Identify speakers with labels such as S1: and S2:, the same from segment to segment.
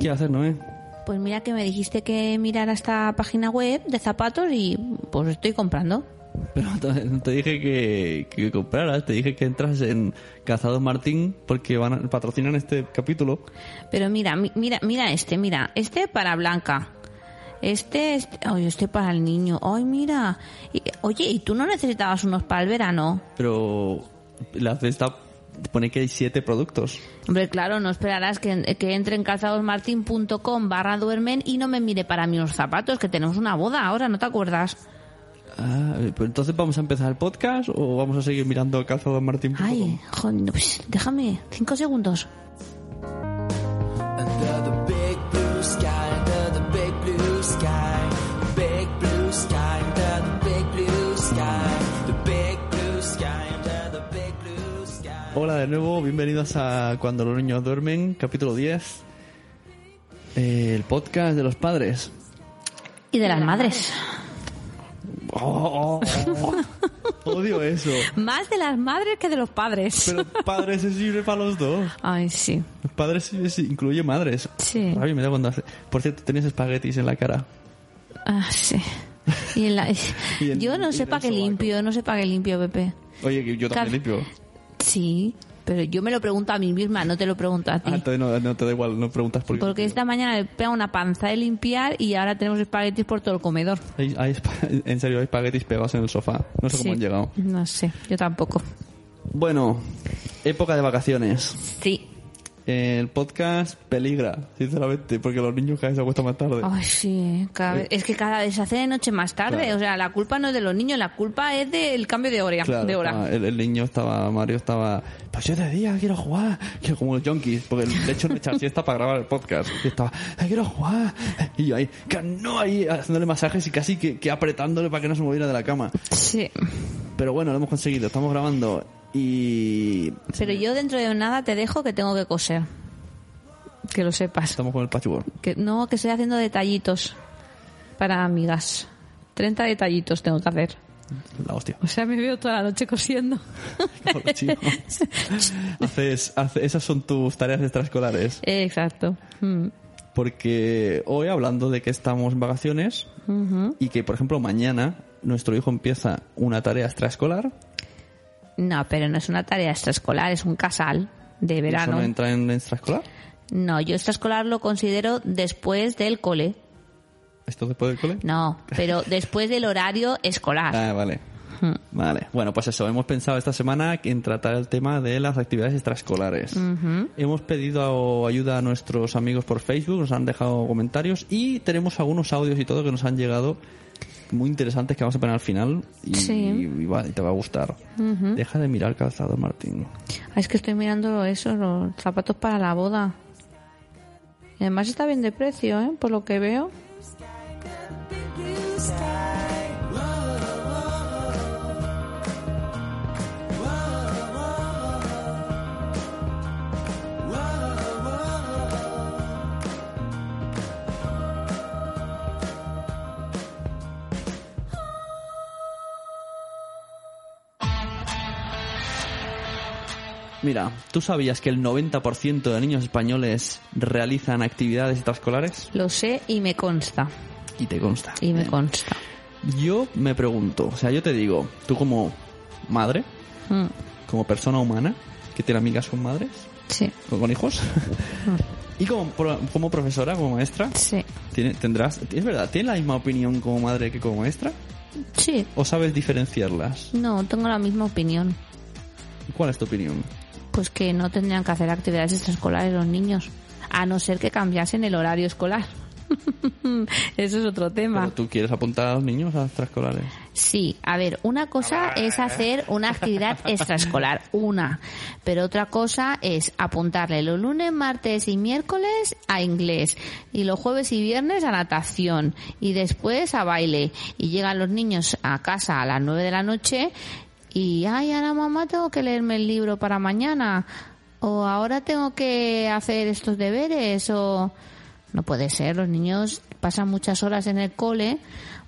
S1: ¿Qué hacer, Noé?
S2: Pues mira que me dijiste que mirara esta página web de zapatos y pues estoy comprando.
S1: Pero te, te dije que, que compraras, te dije que entras en Calzados Martín porque van a, patrocinan este capítulo.
S2: Pero mira, mi- mira, mira este, mira, este para Blanca. Este, este, ay, este para el niño. Ay, mira. Y- oye, ¿y tú no necesitabas unos para el verano?
S1: Pero la cesta pone que hay siete productos.
S2: Hombre, claro, no esperarás que, que entre en calzadosmartin.com barra duermen y no me mire para mí unos zapatos, que tenemos una boda ahora, ¿no te acuerdas?
S1: Ah, pues entonces vamos a empezar el podcast o vamos a seguir mirando calzadosmartin.com.
S2: Ay, joder, pues, déjame, cinco segundos.
S1: Hola de nuevo, bienvenidos a Cuando los niños duermen, capítulo 10. eh, el podcast de los padres.
S2: Y de las madres.
S1: Oh, oh, oh. Odio eso.
S2: Más de las madres que de los padres.
S1: Pero padres es sirve para los dos.
S2: Ay, sí.
S1: Padres es- incluye madres.
S2: Sí.
S1: Rabia me da cuando hace- Por cierto, tenías espaguetis en la cara.
S2: Ah, sí. Y en la-
S1: Y en-
S2: yo no sé para qué limpio, no sé para qué limpio, Pepe.
S1: Oye, yo también limpio.
S2: Sí, pero yo me lo pregunto a mí misma, no te lo pregunto a ti.
S1: Ah, entonces no, no te da igual, no preguntas por qué.
S2: Porque esta mañana me pega una panza de limpiar y ahora tenemos espaguetis por todo el comedor.
S1: Hay, hay espa- en serio, hay espaguetis pegados en el sofá. No sé cómo han llegado.
S2: No sé, yo tampoco.
S1: Bueno, época de vacaciones.
S2: Sí.
S1: El podcast peligra, sinceramente, porque los niños cada vez se acuestan más tarde.
S2: Ay, sí, cada es que cada vez se hace de noche más tarde.
S1: Claro.
S2: O sea, la culpa no es de los niños, la culpa es del cambio de hora.
S1: Claro,
S2: de hora.
S1: estaba- el, el niño estaba, Mario estaba, pues yo de día quiero jugar, quiero como los junkies, porque de hecho no echar siesta para grabar el podcast. Y estaba, "Ay, quiero jugar. Y yo ahí, que no, ahí haciéndole masajes y casi que, que apretándole para que no se moviera de la cama.
S2: Sí.
S1: Pero bueno, lo hemos conseguido, estamos grabando y
S2: Pero yo dentro de nada te dejo que tengo que coser. Que lo sepas.
S1: estamos con el patchwork.
S2: Que, no, que estoy haciendo detallitos para amigas. 30 detallitos tengo que hacer.
S1: La hostia.
S2: O sea, me veo toda la noche cosiendo.
S1: Haces, hace- esas son tus tareas extraescolares.
S2: Exacto. Mm.
S1: Porque hoy hablando de que estamos en vacaciones y que, por ejemplo, mañana nuestro hijo empieza una tarea extraescolar,
S2: No, pero no es una tarea extraescolar, es un casal de
S1: ¿eso
S2: verano.
S1: no entra en extraescolar?
S2: No, yo extraescolar lo considero después del cole.
S1: ¿Esto después del cole?
S2: No, pero después del horario escolar.
S1: Ah, vale. Vale. Bueno, pues eso, hemos pensado esta semana en tratar el tema de las actividades extraescolares. Hemos pedido ayuda a nuestros amigos por Facebook, nos han dejado comentarios y tenemos algunos audios y todo que nos han llegado muy interesantes que vamos a poner al final y,
S2: Sí.
S1: y va- y te va a gustar. Deja de mirar calzado, Martín.
S2: Es que estoy mirando eso, los zapatos para la boda. Y además está bien de precio, ¿eh? Por lo que veo.
S1: Mira, ¿tú sabías que el 90% de niños españoles realizan actividades extraescolares?
S2: Lo sé y me consta.
S1: Y te consta.
S2: Y me consta.
S1: Yo me pregunto, o sea, yo te digo, tú como madre,
S2: Mm,
S1: como persona humana, que tiene amigas con madres,
S2: Sí,
S1: con, con hijos, y como, pro- como profesora, como maestra,
S2: sí.
S1: tiene- tendrás, es verdad, ¿tienes la misma opinión como madre que como maestra?
S2: Sí,
S1: ¿O sabes diferenciarlas?
S2: no, tengo la misma opinión.
S1: ¿Cuál es tu opinión?
S2: Pues que no tendrían que hacer actividades extraescolares los niños. A no ser que cambiasen el horario escolar. Eso es otro tema.
S1: Pero tú quieres apuntar a los niños a extraescolares.
S2: Sí, a ver, una cosa es hacer una actividad extraescolar, una, pero otra cosa es apuntarle los lunes, martes y miércoles a inglés y los jueves y viernes a natación y después a baile y llegan los niños a casa a las nueve de la noche y ay, ahora mamá tengo que leerme el libro para mañana o ahora tengo que hacer estos deberes o no puede ser, los niños pasan muchas horas en el cole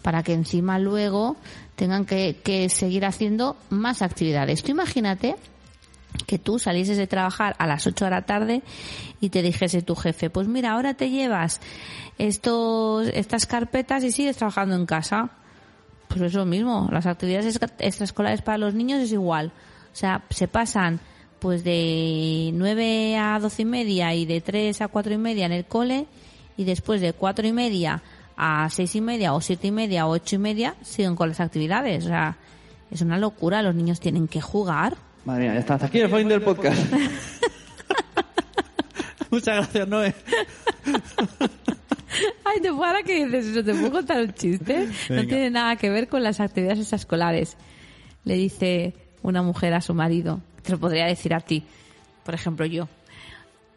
S2: para que encima luego tengan que, seguir haciendo más actividades. Tú imagínate que tú salieses de trabajar a las 8 de la tarde y te dijese tu jefe, pues mira, ahora te llevas estos, estas carpetas y sigues trabajando en casa. Pues es lo mismo, las actividades extra- extraescolares para los niños es igual. O sea, se pasan pues de 9 a 12 y media y de 3 a 4 y media en el cole y después de 4 y media a 6 y media o 7 y media o 8 y media siguen con las actividades. O sea, es una locura, los niños tienen que jugar.
S1: Madre mía, ya está. Hasta aquí el fin del podcast. Muchas gracias, Noé.
S2: Ay, te ahora que dices eso, te puedo contar un chiste. No tiene nada que ver con las actividades extraescolares. Le dice una mujer a su marido, te lo podría decir a ti, por ejemplo yo.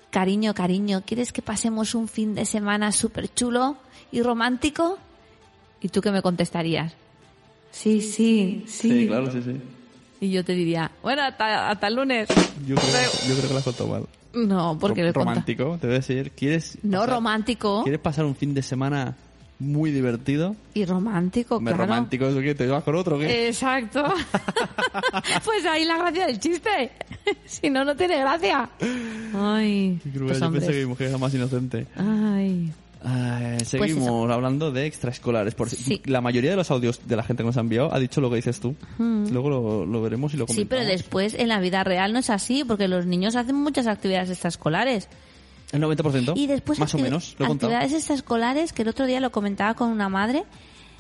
S2: Cariño, cariño, ¿quieres que pasemos un fin de semana súper chulo y romántico? ¿Y tú qué me contestarías? Sí, sí, sí.
S1: Sí, claro, sí, sí.
S2: Y yo te diría, bueno, hasta, hasta el lunes.
S1: Yo creo, yo creo que lo has contado mal.
S2: No, porque
S1: Ro-
S2: conta-
S1: Romántico, te voy a decir. ¿Quieres
S2: No,
S1: pasar-
S2: romántico.
S1: ¿Quieres pasar un fin de semana muy divertido?
S2: Y romántico,
S1: Hombre,
S2: claro.
S1: romántico es que te vas con otro, ¿qué?
S2: Exacto. pues ahí la gracia del chiste. si no, no tiene gracia. Ay,
S1: Qué cruel,
S2: pues
S1: yo pensé que mi mujer era más inocente.
S2: Ay.
S1: Ay,
S2: Pues
S1: seguimos hablando de extraescolares. Por,
S2: Sí.
S1: La mayoría de los audios de la gente que nos ha enviado ha dicho lo que dices tú. Luego lo, lo veremos y lo
S2: Sí,
S1: comentamos.
S2: pero después en la vida real no es así, porque los niños hacen muchas actividades extraescolares.
S1: El 90%.
S2: Y después
S1: Más o menos, lo
S2: actividades extraescolares que el otro día lo comentaba con una madre,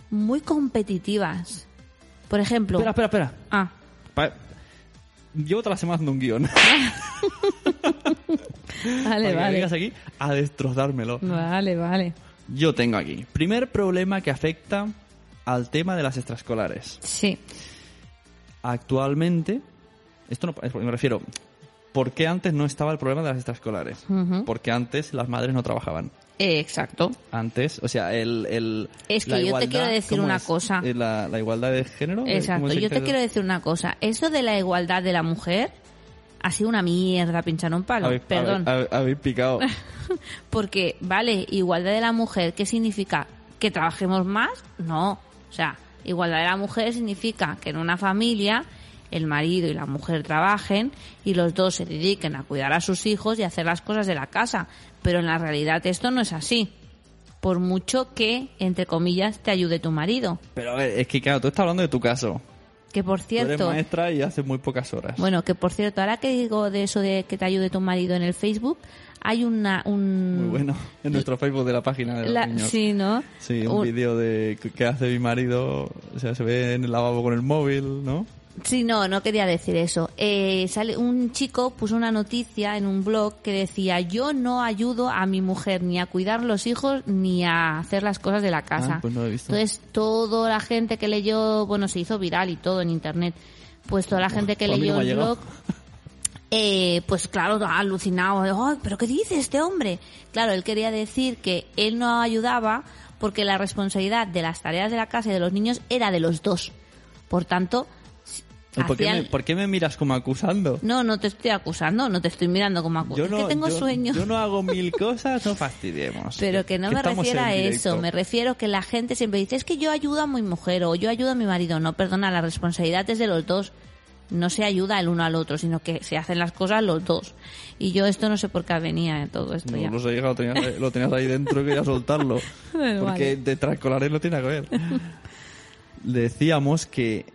S2: muy competitivas. Por ejemplo...
S1: Espera, espera, espera.
S2: Ah,
S1: Pa- Llevo toda la semana haciendo un guion.
S2: vale,
S1: Para que
S2: vale.
S1: vengas aquí a destrozármelo.
S2: Vale, vale.
S1: Yo tengo aquí. Primer problema que afecta al tema de las extraescolares.
S2: Sí.
S1: Actualmente, esto no, me refiero, ¿por qué antes no estaba el problema de las extraescolares? Porque antes las madres no trabajaban.
S2: Eh, Exacto.
S1: Antes, o sea, el... el
S2: Es que
S1: la
S2: yo te quiero decir
S1: ¿cómo
S2: una
S1: es?
S2: cosa.
S1: Eh, La, la igualdad de género. ¿cómo
S2: Exacto. Yo te quiero decir una cosa. Eso de la igualdad de la mujer ha sido una mierda pinchar un palo.
S1: Habéis-
S2: Perdón.
S1: habéis- habéis picado.
S2: Porque, vale, igualdad de la mujer, ¿qué significa? ¿Que trabajemos más? No. O sea, igualdad de la mujer significa que en una familia el marido y la mujer trabajen y los dos se dediquen a cuidar a sus hijos y a hacer las cosas de la casa. Pero en la realidad esto no es así. Por mucho que, entre comillas, te ayude tu marido.
S1: Pero a ver, es que claro, tú estás hablando de tu caso.
S2: Que por
S1: Tú eres
S2: cierto...
S1: maestra y hace muy pocas horas.
S2: Bueno, que por cierto, ahora que digo de eso de que te ayude tu marido en el Facebook, hay una un
S1: Muy bueno. En nuestro Facebook de la página de los
S2: la-
S1: niños.
S2: sí, ¿no?
S1: Sí, un,
S2: Un-
S1: vídeo de que hace mi marido, o sea, se ve en el lavabo con el móvil, ¿no?
S2: Sí, no, no quería decir eso. Eh, sale un chico puso una noticia en un blog que decía yo no ayudo a mi mujer ni a cuidar los hijos ni a hacer las cosas de la casa.
S1: Ah, pues no lo he visto.
S2: Entonces toda la gente que leyó, bueno, se hizo viral y todo en internet. Pues toda la gente que
S1: Pues
S2: leyó
S1: no
S2: el blog eh, pues claro, alucinado. ¿Pero qué dice este hombre? Claro, él quería decir que él no ayudaba porque la responsabilidad de las tareas de la casa y de los niños era de los dos. Por tanto,
S1: ¿Y ¿Por qué, me, por qué me miras como acusando?
S2: no, no te estoy acusando, no te estoy mirando como acusado.
S1: Yo
S2: es
S1: no,
S2: que tengo
S1: yo-
S2: sueño.
S1: Yo no hago mil cosas, no fastidiemos.
S2: Pero que no me refiero a
S1: directo.
S2: eso, me refiero que la gente siempre dice, es que yo ayudo a mi mujer o yo ayudo a mi marido. No, perdona, la responsabilidad es de los dos. No se ayuda el uno al otro, sino que se hacen las cosas los dos. Y yo esto no sé por qué venía todo esto
S1: No
S2: ya.
S1: sé, hija, lo tenías, lo tenías ahí dentro y quería soltarlo.
S2: Bueno,
S1: porque
S2: vale.
S1: de extraescolares no tiene que ver. Decíamos que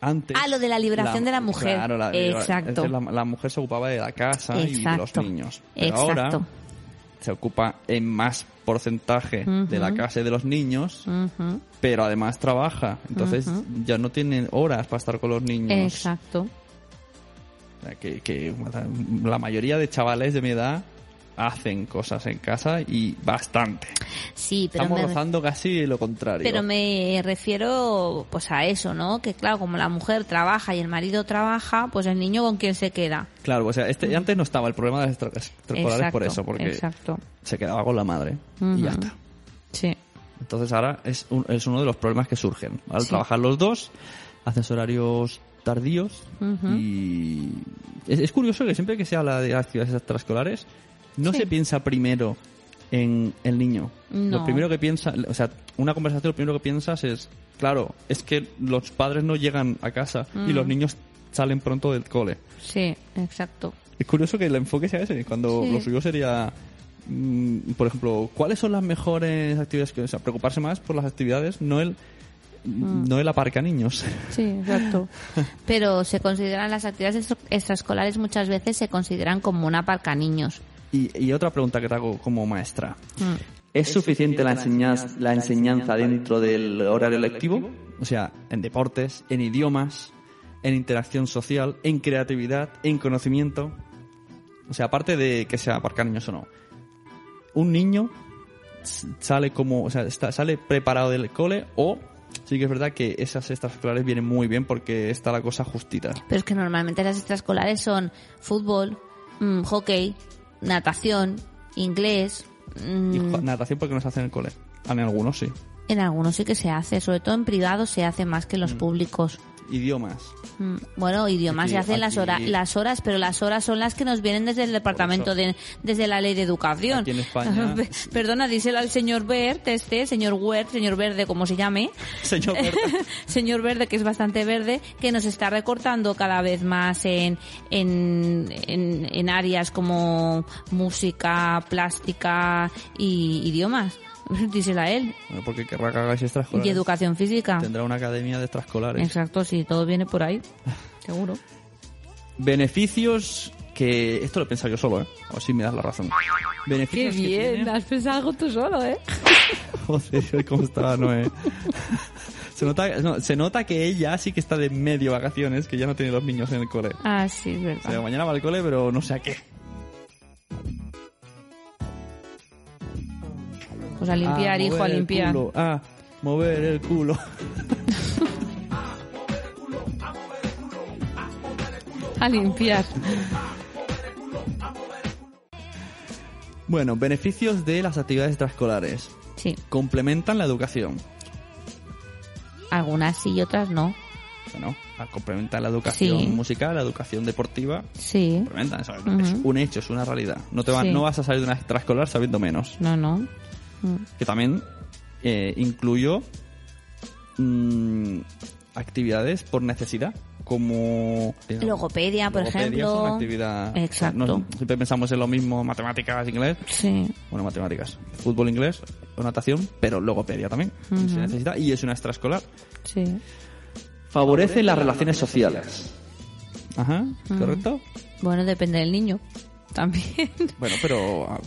S1: antes...
S2: Ah, lo de la liberación de la mujer.
S1: Claro, la,
S2: Exacto.
S1: es la, la mujer se ocupaba de la casa y de los
S2: Exacto.
S1: niños. Pero
S2: Exacto.
S1: ahora se ocupa en más porcentaje de la casa y de los niños, pero además trabaja. Entonces ya no tienen horas para estar con los niños.
S2: Exacto.
S1: O sea, Que, que la mayoría de chavales de mi edad hacen cosas en casa y bastante.
S2: Sí, pero
S1: Estamos
S2: me,
S1: rozando casi lo contrario.
S2: pero me refiero pues a eso, ¿no? Que claro, como la mujer trabaja y el marido trabaja, pues el niño con quién se queda.
S1: Claro, o sea, este, antes no estaba el problema de las extra- extraescolares por eso, porque
S2: Exacto.
S1: se quedaba con la madre y ya está.
S2: Sí.
S1: Entonces ahora es, un- es uno de los problemas que surgen. Al
S2: Sí.
S1: trabajar los dos, haces horarios tardíos y es, es curioso que siempre que se habla de actividades extraescolares no
S2: Sí.
S1: se piensa primero en el niño.
S2: No.
S1: Lo primero que piensa, o sea, una conversación lo primero que piensas es, claro, es que los padres no llegan a casa y
S2: Mm.
S1: los niños salen pronto del cole.
S2: Sí, exacto.
S1: Es curioso que el enfoque sea ese, cuando
S2: Sí.
S1: lo suyo sería, mm, por ejemplo, ¿cuáles son las mejores actividades? Que, o sea, preocuparse más por las actividades, no el,
S2: Mm.
S1: no el aparca niños.
S2: Sí, exacto. Pero se consideran las actividades extra- extraescolares muchas veces se consideran como una parca niños.
S1: Y, y otra pregunta que te hago como maestra.
S2: Mm.
S3: ¿Es suficiente la enseñanza, la enseñanza dentro del horario lectivo?
S1: O sea, en deportes, en idiomas, en interacción social, en creatividad, en conocimiento. O sea, aparte de que sea aparcar niños o no. Un niño sale como, o sea, está- sale preparado del cole o sí que es verdad que esas extraescolares vienen muy bien porque está la cosa justita.
S2: Pero es que normalmente las extraescolares son fútbol, mm, hockey, natación, inglés. mm,
S1: Y jo- natación porque no se hace en el cole. En algunos sí.
S2: en algunos sí que se hace, sobre todo en privados se hace más que en los públicos.
S1: Idiomas.
S2: Mm, Bueno, idiomas
S1: Aquí-
S2: se hacen las, hora-
S1: aquí-
S2: las horas, pero las horas son las que nos vienen desde el departamento de, desde la ley de educación.
S1: Aquí en España-
S2: Pe- Perdona, díselo al señor Bert, este, señor Wert, señor Verde, como se llame,
S1: Señor Berta.
S2: señor Verde, que es bastante verde, que nos está recortando cada vez más en, en, en, en áreas como música, plástica y idiomas. Díselo a él.
S1: Porque querrá que hagáis extraescolares.
S2: Y educación física.
S1: Tendrá una academia de extraescolares.
S2: Exacto, sí, todo viene por ahí. Seguro.
S1: Beneficios que... Esto lo he pensado yo solo, ¿eh? O si me das la razón. Beneficios que tiene-
S2: has pensado algo tú solo, ¿eh?
S1: Joder, cómo estaba Noé. Se nota, no, se nota que ella sí que está de medio vacaciones, que ya no tiene los niños en el cole.
S2: Ah, sí, es
S1: O sea,
S2: verdad.
S1: mañana va al cole, pero no sé a qué.
S2: Pues a limpiar,
S1: Ah,
S2: hijo, a limpiar.
S1: culo. Ah, mover el culo.
S2: A limpiar.
S1: Bueno, beneficios de las actividades extraescolares.
S2: Sí,
S1: Complementan la educación.
S2: algunas sí y otras no.
S1: Bueno, complementan la educación
S2: Sí.
S1: musical, la educación deportiva.
S2: Sí,
S1: Complementan, es un hecho, es una realidad. No, te va-
S2: Sí.
S1: no vas a salir de una extraescolar sabiendo menos.
S2: no, no. Mm.
S1: que también eh, incluyo mm, actividades por necesidad, como...
S2: Logopedia, por
S1: logopedia
S2: ejemplo.
S1: es una actividad...
S2: Exacto.
S1: no- siempre pensamos en lo mismo, matemáticas, inglés,
S2: Sí,
S1: bueno, matemáticas, fútbol, inglés, o natación, pero logopedia también, se necesita, y es una extraescolar.
S2: sí.
S3: Favorece las relaciones sociales.
S1: Ajá, ¿correcto?
S2: Bueno, depende del niño. También.
S1: Bueno, pero...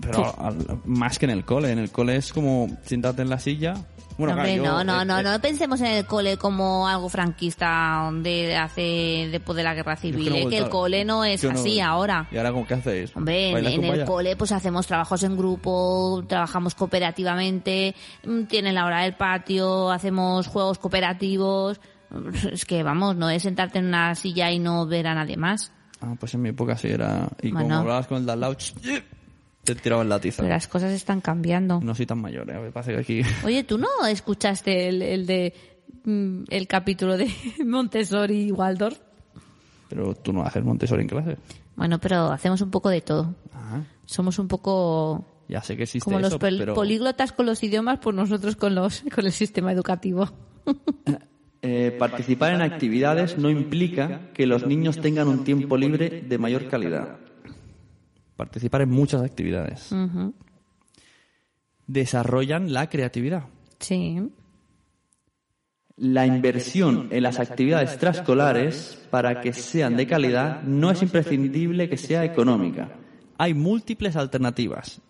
S1: Pero al- más que en el cole, en el cole es como siéntate en la silla... Bueno,
S2: Hombre,
S1: claro, yo,
S2: no, no,
S1: eh,
S2: no,
S1: eh,
S2: no pensemos en el cole como algo franquista de hace después de la guerra
S1: es
S2: civil,
S1: no he
S2: eh, que el cole no es
S1: yo no-
S2: así ahora.
S1: ¿Y ahora cómo qué hacéis?
S2: Hombre, en,
S1: ¿Bailas
S2: en
S1: con
S2: el cole pues hacemos trabajos en grupo, trabajamos cooperativamente, mm, tienen la hora del patio, hacemos juegos cooperativos. Es que vamos, no es sentarte en una silla y no ver a nadie más.
S1: Ah, pues en mi época sí era. Y
S2: Bueno.
S1: como hablabas con el de al lado, te tiraba el látiz.
S2: Pero las cosas están cambiando.
S1: No soy tan mayor, ¿eh? Me pasa que aquí.
S2: Oye, ¿tú no escuchaste el, el de mm, el capítulo de Montessori y Waldorf?
S1: Pero tú no haces Montessori en clase.
S2: Bueno, pero hacemos un poco de todo.
S1: Ah,
S2: Somos un poco
S1: ya sé que existe
S2: como los
S1: eso,
S2: pol-
S1: pero.
S2: políglotas con los idiomas, pues nosotros con los con el sistema educativo.
S3: Eh, participar en actividades no implica que los niños tengan un tiempo libre de mayor calidad.
S1: Participar en muchas actividades. Desarrollan la creatividad.
S2: Sí.
S3: La inversión en las actividades extraescolares, para que sean de calidad, no es imprescindible que sea económica.
S1: Hay múltiples alternativas.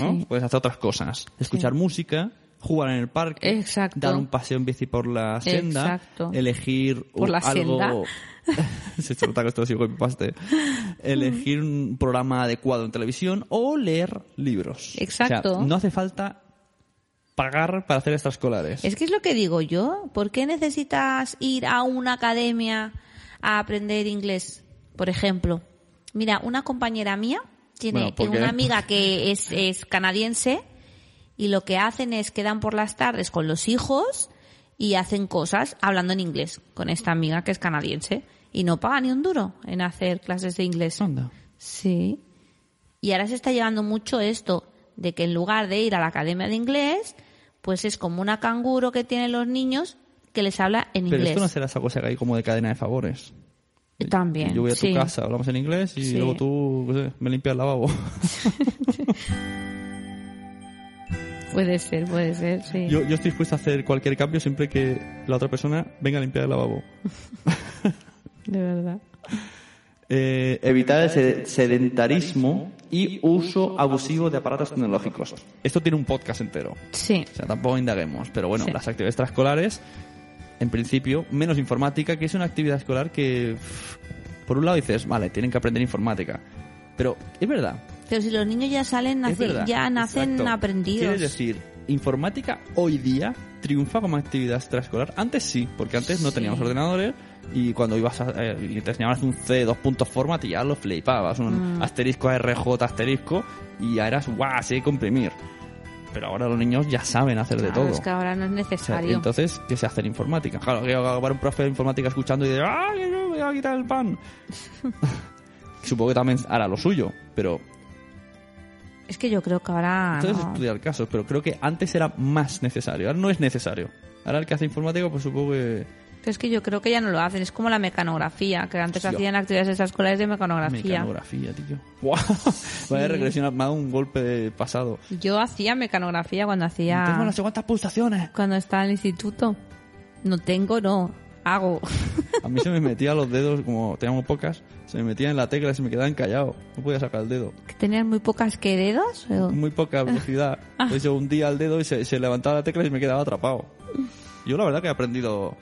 S1: ¿no?
S2: Sí.
S1: Puedes hacer otras cosas. Escuchar música, jugar en el parque,
S2: Exacto.
S1: dar un paseo en bici por la senda,
S2: Exacto.
S1: elegir
S2: ¿Por
S1: un-
S2: la
S1: algo. Se que esto paste. Elegir un programa adecuado en televisión o leer libros.
S2: Exacto.
S1: O sea, no hace falta pagar para hacer extraescolares.
S2: Es que es lo que digo yo. ¿Por qué necesitas ir a una academia a aprender inglés? Por ejemplo, mira, una compañera mía tiene
S1: Bueno, ¿por qué?
S2: una amiga que es, es canadiense y lo que hacen es quedan por las tardes con los hijos y hacen cosas hablando en inglés con esta amiga que es canadiense y no paga ni un duro en hacer clases de inglés.
S1: Anda.
S2: Sí. Y ahora se está llevando mucho esto de que en lugar de ir a la academia de inglés, pues es como una canguro que tienen los niños que les habla en
S1: Pero
S2: inglés.
S1: esto no será esa cosa que hay como de cadena de favores.
S2: También,
S1: Yo voy a tu
S2: sí.
S1: casa, hablamos en inglés y
S2: Sí.
S1: luego tú no sé, me limpias el lavabo.
S2: Puede ser, puede ser, sí.
S1: Yo, yo estoy dispuesto a hacer cualquier cambio siempre que la otra persona venga a limpiar el lavabo.
S2: De verdad.
S3: Eh, evitar el sed- sedentarismo y uso abusivo de aparatos tecnológicos.
S1: Esto tiene un podcast entero.
S2: Sí.
S1: O sea, tampoco indaguemos. Pero bueno,
S2: Sí.
S1: las actividades extraescolares, en principio, menos informática, que es una actividad escolar que, por un lado dices, vale, tienen que aprender informática. Pero es verdad.
S2: Pero si los niños ya salen,
S1: verdad.
S2: ya nacen
S1: Exacto.
S2: aprendidos.
S1: Quieres decir, informática hoy día triunfa como actividad extraescolar. Antes sí, porque antes no
S2: Sí.
S1: teníamos ordenadores y cuando ibas a, eh, y te hacer un C, dos puntos format y ya lo flipabas. Un
S2: Mm.
S1: asterisco RJ asterisco y ya eras guau, sé comprimir. Pero ahora los niños ya saben hacer de todo.
S2: Es que ahora no es
S1: O sea,
S2: necesario.
S1: entonces, ¿qué se hace en informática? Claro, que va a un profe de informática escuchando y dice, ¡ah, yo voy a quitar el pan! Supongo que también hará lo suyo, pero
S2: Es que yo creo que ahora.
S1: entonces
S2: no.
S1: estudiar casos, pero creo que antes era más necesario, ahora no es necesario. Ahora el que hace informática, pues supongo que
S2: Pero es que yo creo que ya no lo hacen. Es como la mecanografía, que antes
S1: Hostia.
S2: hacían actividades extraescolares de mecanografía.
S1: mecanografía, tío. ¡Guau! Vaya regresión, me ha dado un golpe de pasado.
S2: Yo hacía mecanografía cuando hacía.
S1: Tengo no sé cuántas pulsaciones.
S2: Cuando estaba en el instituto. No tengo, no. Hago.
S1: A mí se me metía los dedos, como teníamos pocas, se me metían en la tecla y se me quedaban callados. No podía sacar el dedo.
S2: ¿Que ¿Tenías muy pocas que dedos? O-
S1: muy poca velocidad. Entonces yo hundía el dedo y se, se levantaba la tecla y me quedaba atrapado. Yo la verdad que he aprendido...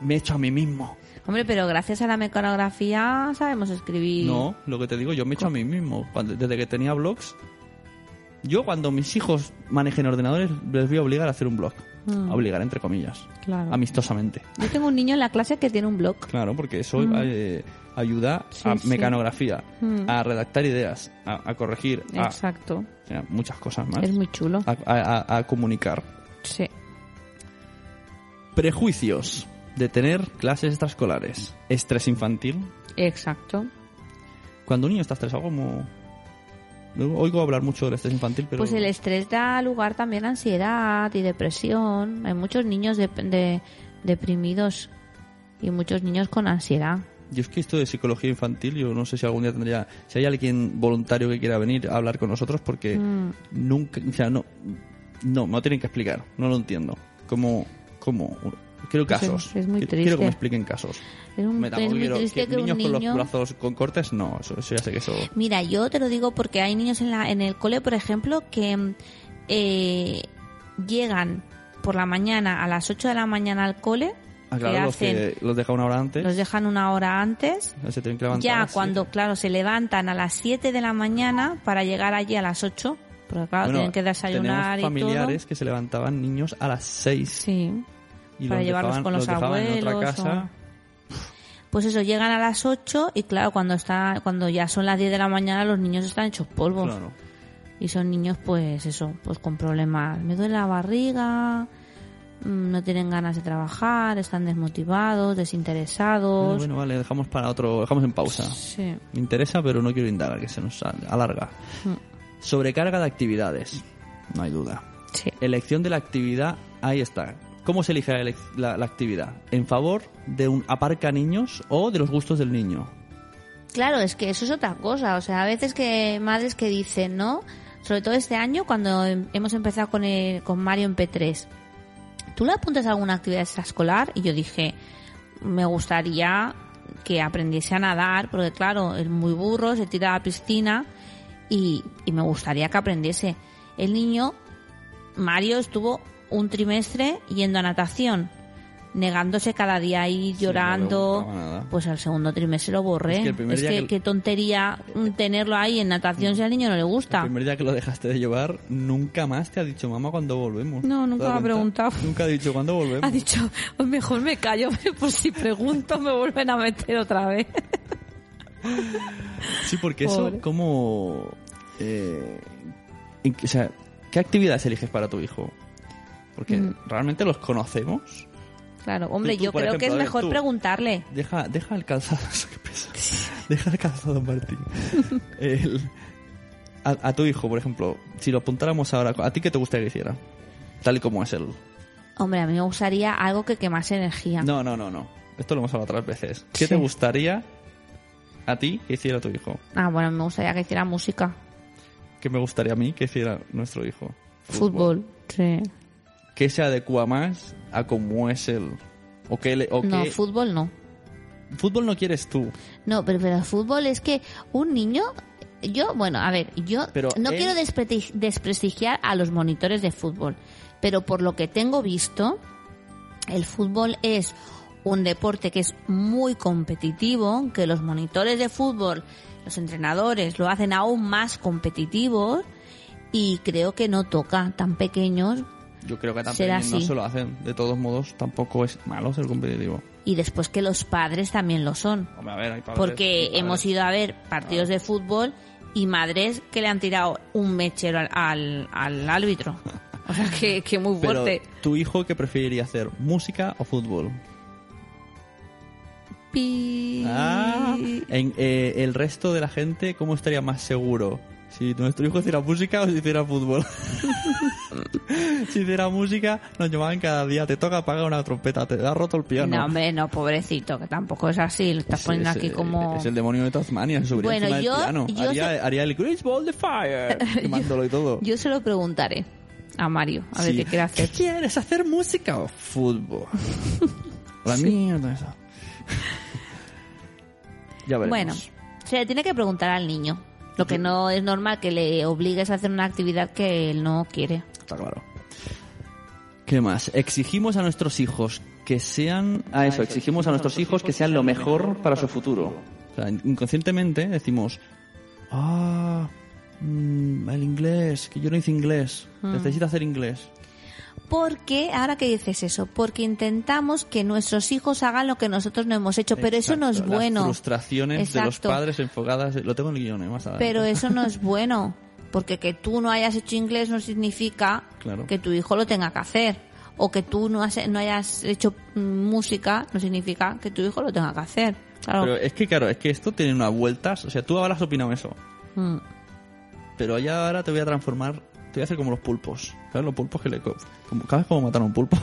S1: Me he hecho a mí mismo.
S2: Hombre, pero gracias a la mecanografía sabemos escribir.
S1: No, lo que te digo, yo me he hecho a mí mismo. Desde que tenía blogs... Yo cuando mis hijos manejen ordenadores les voy a obligar a hacer un blog.
S2: Mm.
S1: A obligar, entre comillas.
S2: Claro.
S1: Amistosamente.
S2: Yo tengo un niño en la clase que tiene un blog.
S1: Claro, porque eso eh, ayuda
S2: Sí,
S1: a
S2: sí.
S1: mecanografía,
S2: Mm.
S1: a redactar ideas, a, a corregir, a,
S2: Exacto.
S1: o sea, muchas cosas más.
S2: Es muy chulo.
S1: A comunicar.
S2: Sí.
S1: Prejuicios de tener clases extraescolares. Estrés infantil.
S2: Exacto.
S1: Cuando un niño está estresado, como... Oigo hablar mucho del estrés infantil, pero...
S2: Pues el estrés da lugar también a ansiedad y depresión. Hay muchos niños de- de- deprimidos y muchos niños con ansiedad.
S1: Yo es que esto de psicología infantil, yo no sé si algún día tendría... Si hay alguien voluntario que quiera venir a hablar con nosotros, porque
S2: Mm.
S1: nunca... O sea, no... No, no tienen que explicar. No lo entiendo. Como... como quiero
S2: Pues es-
S1: casos.
S2: es muy
S1: Quiero- Quiero que me
S2: triste.
S1: expliquen casos.
S2: Es, un- es muy
S1: quiero-
S2: triste que,
S1: niños
S2: un
S1: con
S2: niño...
S1: los brazos con cortes, no. Eso, eso ya sé que eso...
S2: Mira, yo te lo digo porque hay niños en, la, en el cole, por ejemplo, que eh, llegan por la mañana a las 8 de la mañana al cole,
S1: Ah,
S2: que
S1: claro, los
S2: hacen,
S1: que los deja una hora antes.
S2: los dejan una hora antes,
S1: Se tienen que levantar
S2: ya cuando, claro, se levantan a las 7 de la mañana para llegar allí a las 8, porque claro,
S1: Bueno,
S2: tienen que desayunar
S1: tenemos
S2: y
S1: familiares que se levantaban niños a las 6
S2: Sí.
S1: Y
S2: para
S1: los
S2: llevarlos
S1: dejaban,
S2: con los
S1: dejaban en otra
S2: abuelos. Pues eso, llegan a las 8 y claro, cuando está cuando ya son las 10 de la mañana los niños están hechos polvos.
S1: Claro.
S2: Y son niños, pues eso, pues con problemas. Me duele la barriga, mm, no tienen ganas de trabajar, están desmotivados,
S1: Bueno,
S2: desinteresados.
S1: bueno, vale, dejamos para otro, dejamos en pausa.
S2: Sí.
S1: Me interesa, pero no quiero indagar, que se nos al- alarga.
S2: Mm.
S1: Sobrecarga de actividades, no hay duda.
S2: Sí.
S1: Elección de la actividad, ahí está. ¿Cómo se elige la, actividad? ¿En favor de un aparca niños o de los gustos del niño?
S2: Claro, es que eso es otra cosa. O sea, a veces que madres que dicen, ¿no? Sobre todo este año, cuando em- hemos empezado con, el, con Mario en P3. ¿Tú le apuntas a alguna actividad extraescolar? Y yo dije, me gustaría que aprendiese a nadar, porque claro, es muy burro, se tira a la piscina y, y me gustaría que aprendiese. El niño, Mario, estuvo un trimestre yendo a natación, negándose cada día a ir
S1: Sí,
S2: llorando.
S1: no.
S2: Pues al segundo trimestre lo borré.
S1: Es que
S2: que,
S1: el primer día que-
S2: qué tontería mm, tenerlo ahí en natación si al niño no le
S1: El
S2: gusta.
S1: primer día que lo dejaste de llevar, nunca más te ha dicho mamá cuándo volvemos.
S2: No,
S1: ¿Te
S2: nunca me ha preguntado.
S1: Nunca ha dicho cuándo volvemos.
S2: Ha dicho, "Pues mejor me callo, por si pregunto me vuelven a meter otra vez.
S1: Sí, porque eso, como... eh, o sea, ¿qué actividades eliges para tu hijo? Porque
S2: Mm.
S1: realmente los conocemos.
S2: Claro, hombre,
S1: Tú,
S2: yo creo que es
S1: ver,
S2: mejor
S1: tú.
S2: preguntarle.
S1: Deja, deja el calzado. pesa. Deja el calzado, Martín. El- a, a tu hijo, por ejemplo, si lo apuntáramos ahora, ¿a ti qué te gustaría que hiciera? Tal y como es él.
S2: Hombre, a mí me gustaría algo que quemase energía.
S1: No, no, no, no. Esto lo hemos hablado otras veces. ¿Qué
S2: Sí.
S1: te gustaría a ti que hiciera tu hijo?
S2: Ah, bueno, me gustaría que hiciera música.
S1: ¿Qué me gustaría a mí que hiciera nuestro hijo?
S2: Fútbol, sí.
S1: ¿Qué se adecua más a cómo es él? ¿O qué le- o
S2: No,
S1: qué-
S2: fútbol no.
S1: Fútbol no quieres tú.
S2: No, pero, pero fútbol es que un niño... Yo, bueno, a ver, yo
S1: Pero
S2: no
S1: él-
S2: quiero desprestigiar a los monitores de fútbol, pero por lo que tengo visto, el fútbol es un deporte que es muy competitivo, que los monitores de fútbol, los entrenadores lo hacen aún más competitivos y creo que no toca tan pequeños
S1: Yo creo que
S2: Será
S1: también no
S2: así.
S1: se lo hacen. De todos modos, tampoco es malo ser competitivo.
S2: y después que los padres también lo son.
S1: Hombre, a ver, hay padres
S2: Porque hemos ido a ver partidos de fútbol y madres que le han tirado un mechero al, al, al árbitro. O sea, que, que muy
S1: Pero,
S2: fuerte.
S1: ¿tu hijo qué preferiría hacer? ¿Música o fútbol?
S2: Pi-
S1: Ah, en, eh, el resto de la gente, ¿cómo estaría más seguro? Si nuestro hijo hiciera música o si hiciera fútbol. si hiciera música, nos llamaban cada día, te toca pagar una trompeta, te ha roto el piano.
S2: No, hombre, no, pobrecito, que tampoco es así. Lo estás poniendo
S1: es-
S2: aquí como...
S1: Es el demonio de Tasmania, subiría
S2: Bueno, yo-
S1: del piano.
S2: yo
S1: haría, el Grease Ball de Fire, quemándolo y todo.
S2: Yo se lo preguntaré a Mario, a ver
S1: Sí.
S2: qué quiere hacer.
S1: ¿Qué quieres? ¿Hacer música o fútbol? La
S2: Sí.
S1: mierda esa. ya veremos.
S2: Bueno, se le tiene que preguntar al niño. Lo que no es normal que le obligues a hacer una actividad que él no quiere.
S1: Está claro. ¿Qué más? Exigimos a nuestros hijos que sean...
S3: A eso, exigimos a nuestros hijos que sean lo mejor para su futuro.
S1: O sea, inconscientemente decimos... Ah, mm, el inglés, que yo no hice inglés.
S2: Mm.
S1: Necesito hacer inglés.
S2: Porque, ahora que dices eso, porque intentamos que nuestros hijos hagan lo que nosotros no hemos hecho, pero eso no es
S1: Exacto,
S2: bueno.
S1: Las frustraciones de los padres enfocadas... Lo tengo en el guion, eh, más adelante.
S2: Pero eso no es bueno, porque que tú no hayas hecho inglés no significa
S1: Claro.
S2: que tu hijo lo tenga que hacer. O que tú no, has- no hayas hecho mm, música no significa que tu hijo lo tenga que hacer. Claro.
S1: Pero es que, claro, es que esto tiene unas vueltas... O sea, tú ahora has opinado eso.
S2: Mm.
S1: Pero ya ahora te voy a transformar... Te voy a hacer como los pulpos. ¿Sabes? Los pulpos que le... co- Como, ¿Sabes cómo matan a un pulpo?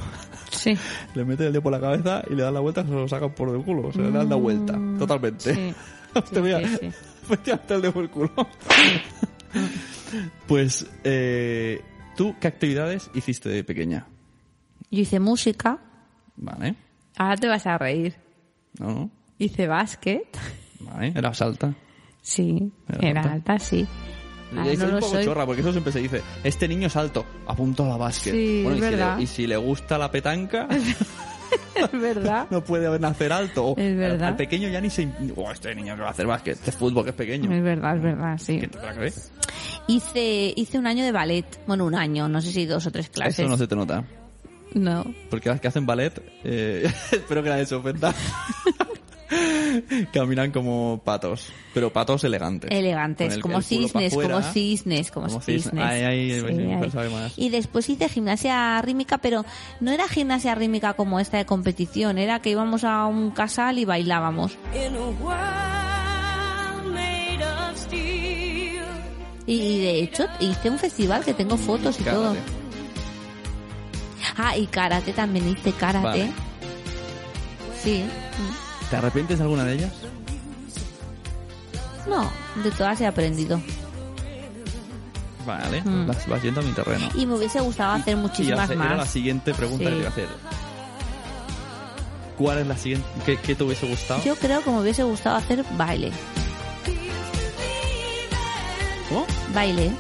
S2: Sí.
S1: le meten el dedo por la cabeza y le dan la vuelta y se lo sacan por el culo. O sea, le dan la vuelta. Totalmente.
S2: Mm, Sí.
S1: te voy a... el dedo por el culo. pues, eh, ¿tú qué actividades hiciste de pequeña?
S2: Yo hice música.
S1: Vale.
S2: Ahora te vas a reír.
S1: No, no.
S2: Hice básquet.
S1: Vale. Eras alta.
S2: Sí.
S1: Era
S2: Era
S1: alta.
S2: alta, sí. Ah,
S1: es
S2: no
S1: un
S2: lo
S1: poco
S2: soy.
S1: chorra, porque eso siempre se dice, este niño es alto, apunto a la básquet.
S2: Sí,
S1: bueno,
S2: es
S1: y, si
S2: verdad.
S1: le, y si le gusta la petanca,
S2: Es verdad.
S1: no puede nacer alto. O-
S2: Es verdad.
S1: Al pequeño ya ni se... Oh, este niño que va a hacer básquet, este fútbol que es pequeño.
S2: Es verdad, es verdad, sí.
S1: ¿Qué te crees?
S2: Hice, hice un año de ballet. Bueno, un año, no sé si dos o tres clases.
S1: Eso no se te nota.
S2: No.
S1: Porque las que hacen ballet, eh, espero que nadie se ofenda, caminan como patos, pero patos elegantes.
S2: Elegantes,
S1: el-
S2: como
S1: el
S2: cisnes, como cisnes, como,
S1: Como cisne.
S2: cisnes.
S1: Ahí, ahí,
S2: Sí,
S1: sabe más.
S2: Y después hice gimnasia rítmica, pero no era gimnasia rítmica como esta de competición, era que íbamos a un casal y bailábamos. Y, y de hecho hice un festival que tengo fotos y todo. Ah, y karate también hice karate.
S1: Vale.
S2: Sí.
S1: ¿Te arrepientes de alguna de ellas?
S2: No, de todas he aprendido.
S1: Vale,
S2: Mm.
S1: vas, vas yendo a mi terreno.
S2: Y me hubiese gustado hacer
S1: Y
S2: muchísimas
S1: hace- Era la
S2: más.
S1: siguiente pregunta
S2: Sí.
S1: que te iba a hacer. ¿Cuál es la siguiente? ¿Qué, qué te hubiese gustado?
S2: Yo creo que me hubiese gustado hacer baile.
S1: ¿Cómo?
S2: Baile.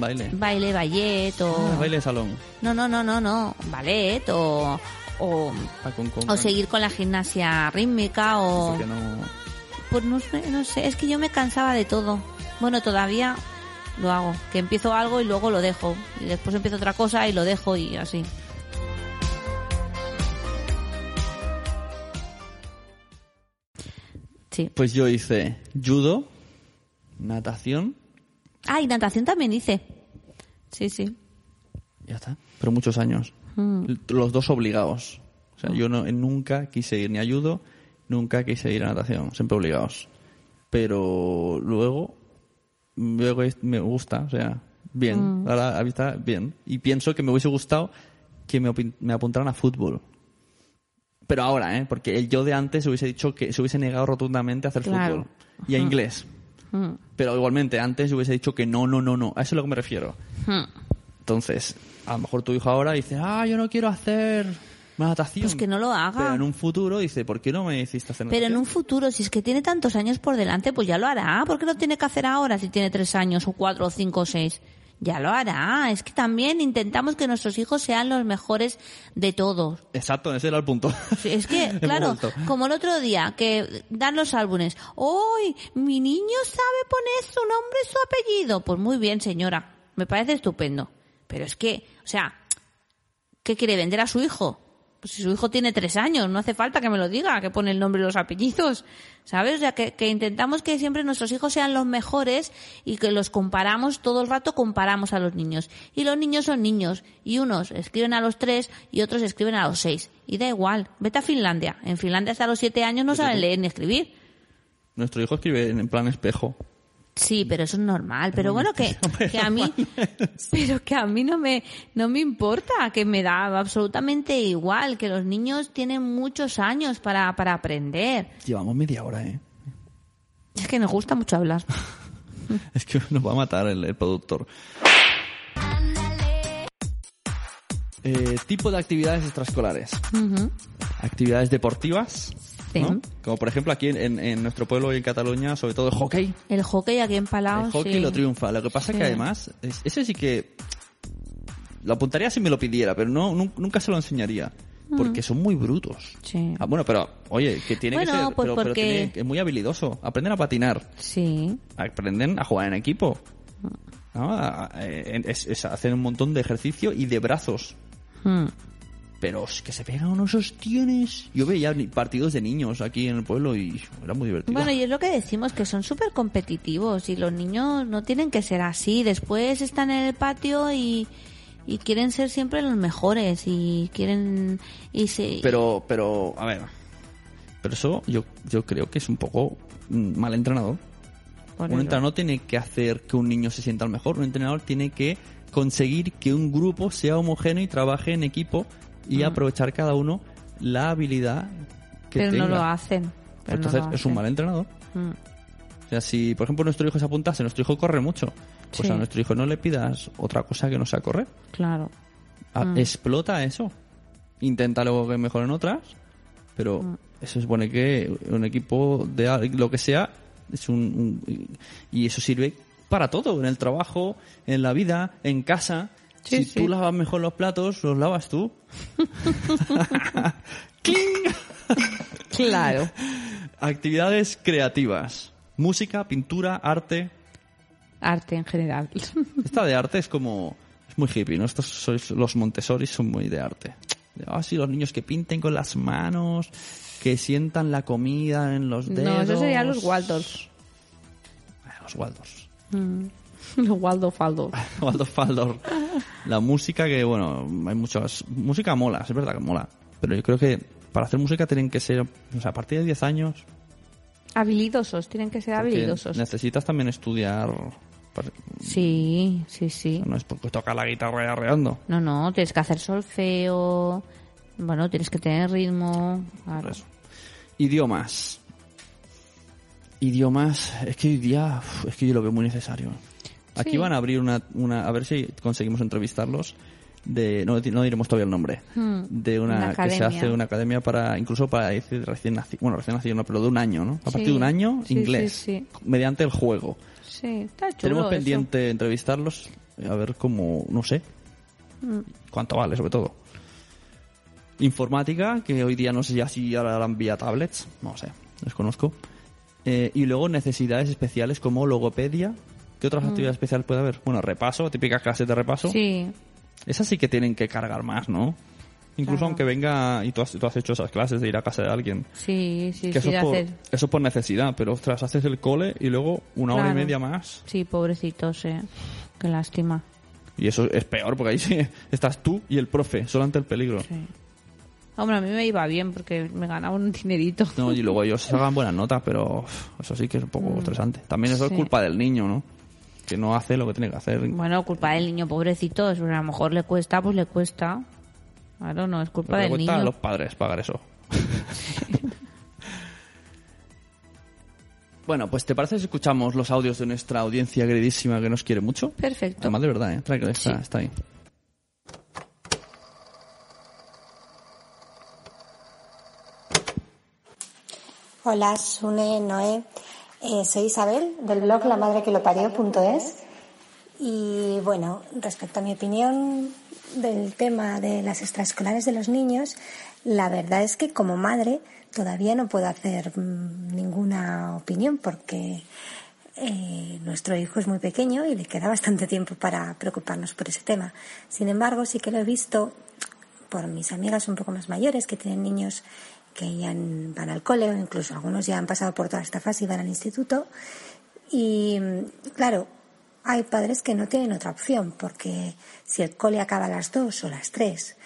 S1: Baile.
S2: Baile, ballet o...
S1: Ah, baile de salón.
S2: No, no, no, no, no. Ballet o... O,
S1: con- con-
S2: o seguir con la gimnasia rítmica o...
S1: Porque no...
S2: Pues no sé, no sé. Es que yo me cansaba de todo. Bueno, todavía lo hago. Que empiezo algo y luego lo dejo. Y después empiezo otra cosa y lo dejo y así. Sí.
S1: Pues yo hice judo, natación,
S2: Ah, y natación también hice. Sí, sí.
S1: ya está. Pero muchos años.
S2: Mm.
S1: Los dos obligados. O sea, yo no, nunca quise ir ni a judo, nunca quise ir a natación, siempre obligados. Pero luego, luego me gusta, o sea, bien, ahora a vista, bien. Y pienso que me hubiese gustado que me, apuntaran a fútbol. Pero ahora, ¿eh? Porque el yo de antes hubiese dicho que se hubiese negado rotundamente a hacer
S2: Claro.
S1: fútbol. Y a inglés.
S2: Mm.
S1: Pero igualmente, antes hubiese dicho que no, no, no, no. A eso es a lo que me refiero.
S2: Mm.
S1: Entonces, a lo mejor tu hijo ahora dice, ah, yo no quiero hacer natación.
S2: Pues que no lo haga.
S1: Pero en un futuro dice, ¿por qué no me hiciste hacer
S2: Pero en un futuro, si es que tiene tantos años por delante, pues ya lo hará. ¿Por qué lo tiene que hacer ahora si tiene tres años o cuatro o cinco o seis? Ya lo hará. Es que también intentamos que nuestros hijos sean los mejores de todos.
S1: Exacto, ese era el punto.
S2: Sí, Es que, claro, como el otro día, que dan los álbumes. ¡Hoy! Mi niño sabe poner su nombre y su apellido. Pues muy bien, señora. Me parece estupendo. Pero es que, o sea, ¿qué quiere vender a su hijo? Pues si su hijo tiene tres años, no hace falta que me lo diga, que pone el nombre y los apellidos. ¿Sabes? O sea, que, que intentamos que siempre nuestros hijos sean los mejores y que los comparamos, todo el rato comparamos a los niños. Y los niños son niños. Y unos escriben a los tres y otros escriben a los seis. Y da igual. Vete a Finlandia. En Finlandia hasta los siete años no saben leer ni escribir.
S1: Nuestro hijo escribe en plan espejo.
S2: Sí, pero eso es normal. Pero bueno, que, que a mí, pero que a mí no me, no me importa, que me da absolutamente igual, que los niños tienen muchos años para, para aprender.
S1: Llevamos media hora, ¿eh?
S2: Es que nos gusta mucho hablar.
S1: Es que nos va a matar el, el productor. Eh, tipo de actividades extraescolares. Actividades deportivas.
S2: Sí.
S1: ¿no? Como por ejemplo aquí en, en- nuestro pueblo y en Cataluña, sobre todo el hockey.
S2: El hockey aquí en Palau,
S1: el hockey
S2: sí.
S1: lo triunfa. Lo que pasa
S2: Sí.
S1: que además, es- ese sí que lo apuntaría si me lo pidiera, pero no nun- nunca se lo enseñaría. Porque son muy brutos.
S2: Sí.
S1: Ah, bueno, pero, oye, que tiene
S2: Bueno,
S1: que ser,
S2: pues
S1: pero, pero
S2: porque-
S1: tiene- es muy habilidoso. Aprenden a patinar,
S2: Sí.
S1: aprenden a jugar en equipo. ¿no? A- a- eh, es- es- hacen un montón de ejercicio y de brazos.
S2: Mm.
S1: Pero es que se pegan unos hostiones. Yo veía partidos de niños aquí en el pueblo y era muy divertido.
S2: Bueno, y es lo que decimos, que son súper competitivos y los niños no tienen que ser así. Después están en el patio y, y quieren ser siempre los mejores y quieren... Y se,
S1: Pero, pero, a ver. Pero eso yo, yo creo que es un poco mal entrenador.
S2: por
S1: Un
S2: eso.
S1: entrenador tiene que hacer que un niño se sienta al mejor. Un entrenador tiene que conseguir que un grupo sea homogéneo y trabaje en equipo y aprovechar cada uno la habilidad que
S2: pero
S1: tenga.
S2: no lo hacen. pero no
S1: Entonces
S2: lo
S1: es un mal entrenador.
S2: Mm.
S1: O sea, si por ejemplo nuestro hijo se apuntase, nuestro hijo corre mucho, pues
S2: Sí.
S1: a nuestro hijo no le pidas otra cosa que no sea correr.
S2: Claro.
S1: A-
S2: Mm.
S1: Explota eso. Intenta luego que mejoren otras, pero
S2: Mm.
S1: eso supone que un equipo de lo que sea es un, un- y eso sirve para todo, en el trabajo, en la vida, en casa.
S2: Sí,
S1: si
S2: sí.
S1: tú lavas mejor los platos, los lavas tú.
S2: Claro.
S1: Actividades creativas. Música, pintura, arte.
S2: Arte en general.
S1: Esta de arte es como... Es muy hippie, ¿no? Estos sois, los Montessori son muy de arte. Ah, sí, los niños que pinten con las manos, que sientan la comida en los dedos.
S2: No, eso serían los Waldorf.
S1: Ah, Los Waldorf.
S2: Los Waldo Faldo.
S1: Waldorf Faldorf. La música que, bueno, hay muchas... Música mola, es verdad que mola. Pero yo creo que para hacer música tienen que ser, o sea, a partir de 10 años...
S2: Habilidosos, tienen que ser habilidosos.
S1: Necesitas también estudiar...
S2: Sí, sí, sí.
S1: No es porque toca la guitarra y arreando.
S2: No, no, tienes que hacer solfeo. Bueno, tienes que tener ritmo. Claro.
S1: Idiomas. Idiomas, es que hoy día, es que yo lo veo muy necesario. Aquí
S2: Sí.
S1: van a abrir una, una, a ver si conseguimos entrevistarlos, de, no, no diremos todavía el nombre,
S2: Hmm,
S1: de una,
S2: una
S1: que se hace una academia para, incluso para decir recién nacido, bueno, recién nacido no, pero de un año, ¿no? A
S2: Sí.
S1: partir de un año,
S2: Sí,
S1: inglés, mediante el juego.
S2: Sí, está chulo.
S1: Tenemos
S2: eso.
S1: pendiente entrevistarlos, a ver cómo, no sé,
S2: Mm.
S1: cuánto vale sobre todo. Informática, que hoy día no sé ya si ahora harán vía tablets, no sé, desconozco. Eh, y luego necesidades especiales como logopedia. ¿Qué otras actividades especiales puede haber? Bueno, repaso, típicas clases de repaso.
S2: Mm. Sí,
S1: Esas sí que tienen que cargar más, ¿no? Incluso
S2: Claro.
S1: aunque venga y tú has, tú has hecho esas clases de ir a casa de alguien.
S2: sí, sí,
S1: que
S2: sí,
S1: eso, es por,
S2: hacer.
S1: eso es por necesidad, pero ostras, haces el cole y luego una hora y media más.
S2: Sí, pobrecitos, eh. Qué lástima.
S1: Y eso es peor, porque ahí sí estás tú y el profe, solo ante el peligro.
S2: Sí. Hombre, a mí me iba bien porque me ganaba un dinerito.
S1: No, y luego ellos hagan buenas notas, pero eso sí que es un poco estresante. También eso
S2: Mm. sí.
S1: es culpa del niño, ¿no? Que no hace lo que tiene que hacer.
S2: Bueno, culpa del niño pobrecito, si a lo mejor le cuesta, pues le cuesta. Claro, no es culpa del
S1: cuesta a
S2: niño.
S1: los padres pagar eso. bueno, pues ¿te parece si escuchamos los audios de nuestra audiencia queridísima que nos quiere mucho?
S2: Perfecto.
S1: Además de verdad, ¿eh? Está,
S2: Sí.
S1: está ahí.
S4: Hola, Sune, Noé. Eh, soy Isabel del blog La Madre que lo parió.es. Y bueno, respecto a mi opinión del tema de las extraescolares de los niños, la verdad es que como madre todavía no puedo hacer mm, ninguna opinión porque eh, nuestro hijo es muy pequeño y le queda bastante tiempo para preocuparnos por ese tema. Sin embargo, sí que lo he visto por mis amigas un poco más mayores que tienen niños que ya van al cole o incluso algunos ya han pasado por toda esta fase y van al instituto. Y claro, hay padres que no tienen otra opción porque si el cole acaba a las dos o las tres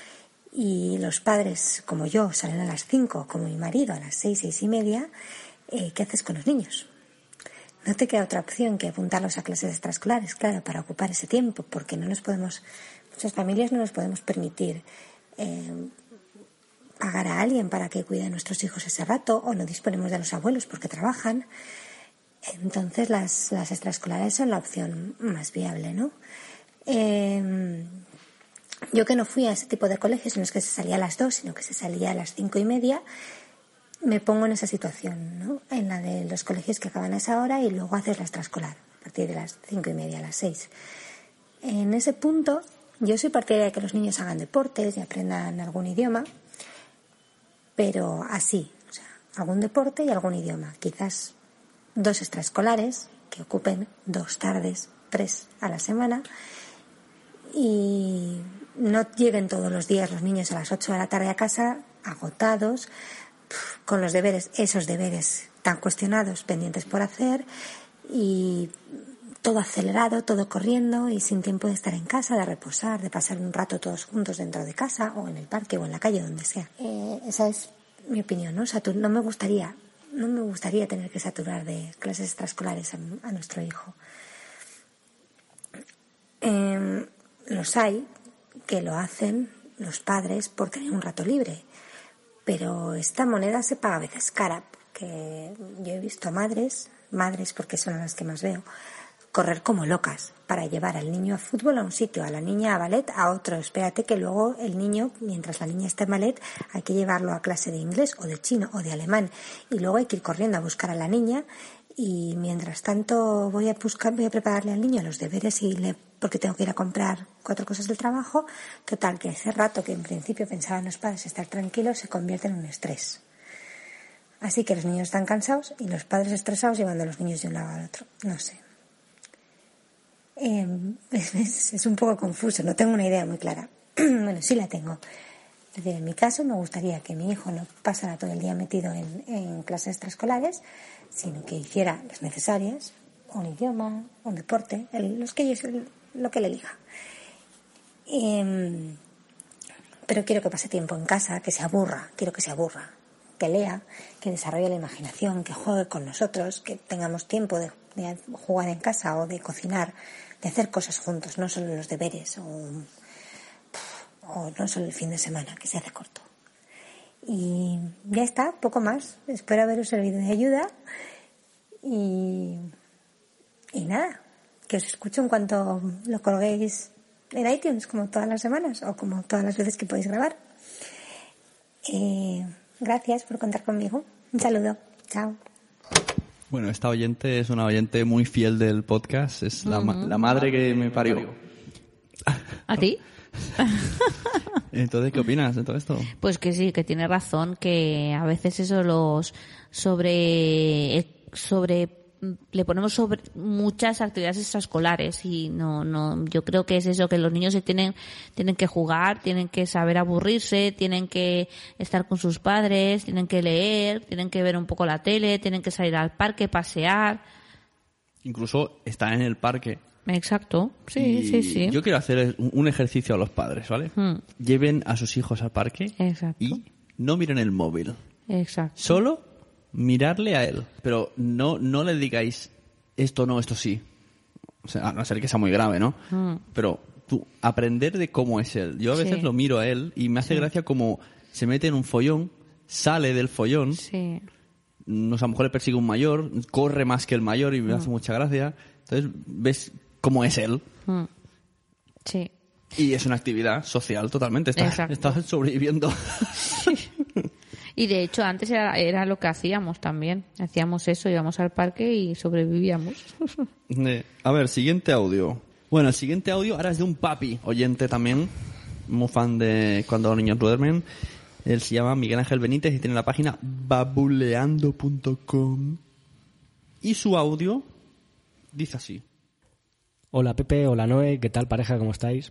S4: y los padres como yo salen a las cinco, como mi marido a las seis, seis y media, eh, ¿qué haces con los niños? No te queda otra opción que apuntarlos a clases extraescolares, claro, para ocupar ese tiempo, porque no nos podemos, muchas familias no nos podemos permitir eh, pagar a alguien para que cuide a nuestros hijos ese rato, o no disponemos de los abuelos porque trabajan. Entonces las, las extraescolares son la opción más viable, ¿no? Eh, yo que no fui a ese tipo de colegios en los que se salía a las dos, sino que se salía a las cinco y media, me pongo en esa situación, ¿no? En la de los colegios que acaban a esa hora y luego haces la extraescolar, a partir de las cinco y media, a las seis. En ese punto, yo soy partidaria de que los niños hagan deportes y aprendan algún idioma, pero así, o sea, algún deporte y algún idioma. Quizás dos extraescolares que ocupen dos tardes, tres a la semana y no lleguen todos los días los niños a las 8 de la tarde a casa agotados, con los deberes, esos deberes tan cuestionados, pendientes por hacer y todo acelerado, todo corriendo y sin tiempo de estar en casa, de reposar, de pasar un rato todos juntos dentro de casa o en el parque o en la calle, donde sea. Eh, esa es mi opinión, ¿no? No me gustaría, no me gustaría tener que saturar de clases extraescolares a, nuestro hijo. Eh, los hay que lo hacen los padres por tener un rato libre, pero esta moneda se paga a veces cara, porque yo he visto a madres, madres porque son las que más veo, correr como locas para llevar al niño a fútbol a un sitio, a la niña a ballet a otro. Espérate que luego el niño, mientras la niña está en ballet, hay que llevarlo a clase de inglés o de chino o de alemán y luego hay que ir corriendo a buscar a la niña y mientras tanto voy a buscar, voy a prepararle al niño los deberes y le, porque tengo que ir a comprar cuatro cosas del trabajo. Total, que ese rato que en principio pensaban los padres estar tranquilos se convierte en un estrés. Así que los niños están cansados y los padres estresados llevando a los niños de un lado al otro. No sé. Eh, es, es- un poco confuso, no tengo una idea muy clara. bueno, sí la tengo. Es decir, en mi caso me gustaría que mi hijo no pasara todo el día metido en, clases extraescolares, sino que hiciera las necesarias, un idioma, un deporte, el- los que lo que él elija. Em, pero quiero que pase tiempo en casa, que se aburra, quiero que se aburra, que lea, que desarrolle la imaginación, que juegue con nosotros, que tengamos tiempo de, de jugar en casa o de cocinar, de hacer cosas juntos, no solo los deberes o, o no solo el fin de semana, que se hace corto. Y ya está, poco más. Espero haberos servido de ayuda y, y nada, que os escucho en cuanto lo colguéis en iTunes, como todas las semanas o como todas las veces que podéis grabar. Eh, gracias por contar conmigo. Un saludo. Chao.
S1: Bueno, esta oyente es una oyente muy fiel del podcast. Es la, ma- la madre que me parió.
S2: ¿A ti?
S1: Entonces, ¿qué opinas de todo esto?
S2: Pues que sí, que tiene razón, que a veces eso los sobre sobre le ponemos sobre muchas actividades extraescolares y no no yo creo que es eso que los niños se tienen tienen que jugar, tienen que saber aburrirse, tienen que estar con sus padres, tienen que leer, tienen que ver un poco la tele, tienen que salir al parque, pasear.
S1: Incluso está en el parque.
S2: Exacto. Sí,
S1: Y
S2: sí, sí.
S1: Yo quiero hacer un un ejercicio a los padres, ¿vale?
S2: Hmm.
S1: Lleven a sus hijos al parque
S2: Exacto.
S1: y no miren el móvil.
S2: Exacto.
S1: Solo mirarle a él. Pero no, no le digáis esto no, esto sí. O sea, a no ser que sea muy grave, ¿no? Pero tú, aprender de cómo es él. Yo a veces
S2: Sí.
S1: lo miro a él y me hace gracia como se mete en un follón, sale del follón,
S2: Sí.
S1: no sé, a lo mejor le persigue un mayor, corre más que el mayor y me hace mucha gracia. Entonces ves cómo es él.
S2: Sí.
S1: Y es una actividad social totalmente. Está,
S2: Exacto.
S1: está sobreviviendo.
S2: Y de hecho antes era, era lo que hacíamos también. Hacíamos eso, íbamos al parque y sobrevivíamos.
S1: Eh, A ver, siguiente audio. Bueno, el siguiente audio ahora es de un papi, oyente también, muy fan de cuando los niños duermen. Él se llama Miguel Ángel Benítez y tiene la página babuleando.com. Y su audio dice así.
S5: Hola Pepe, hola Noé, ¿qué tal pareja? ¿Cómo estáis?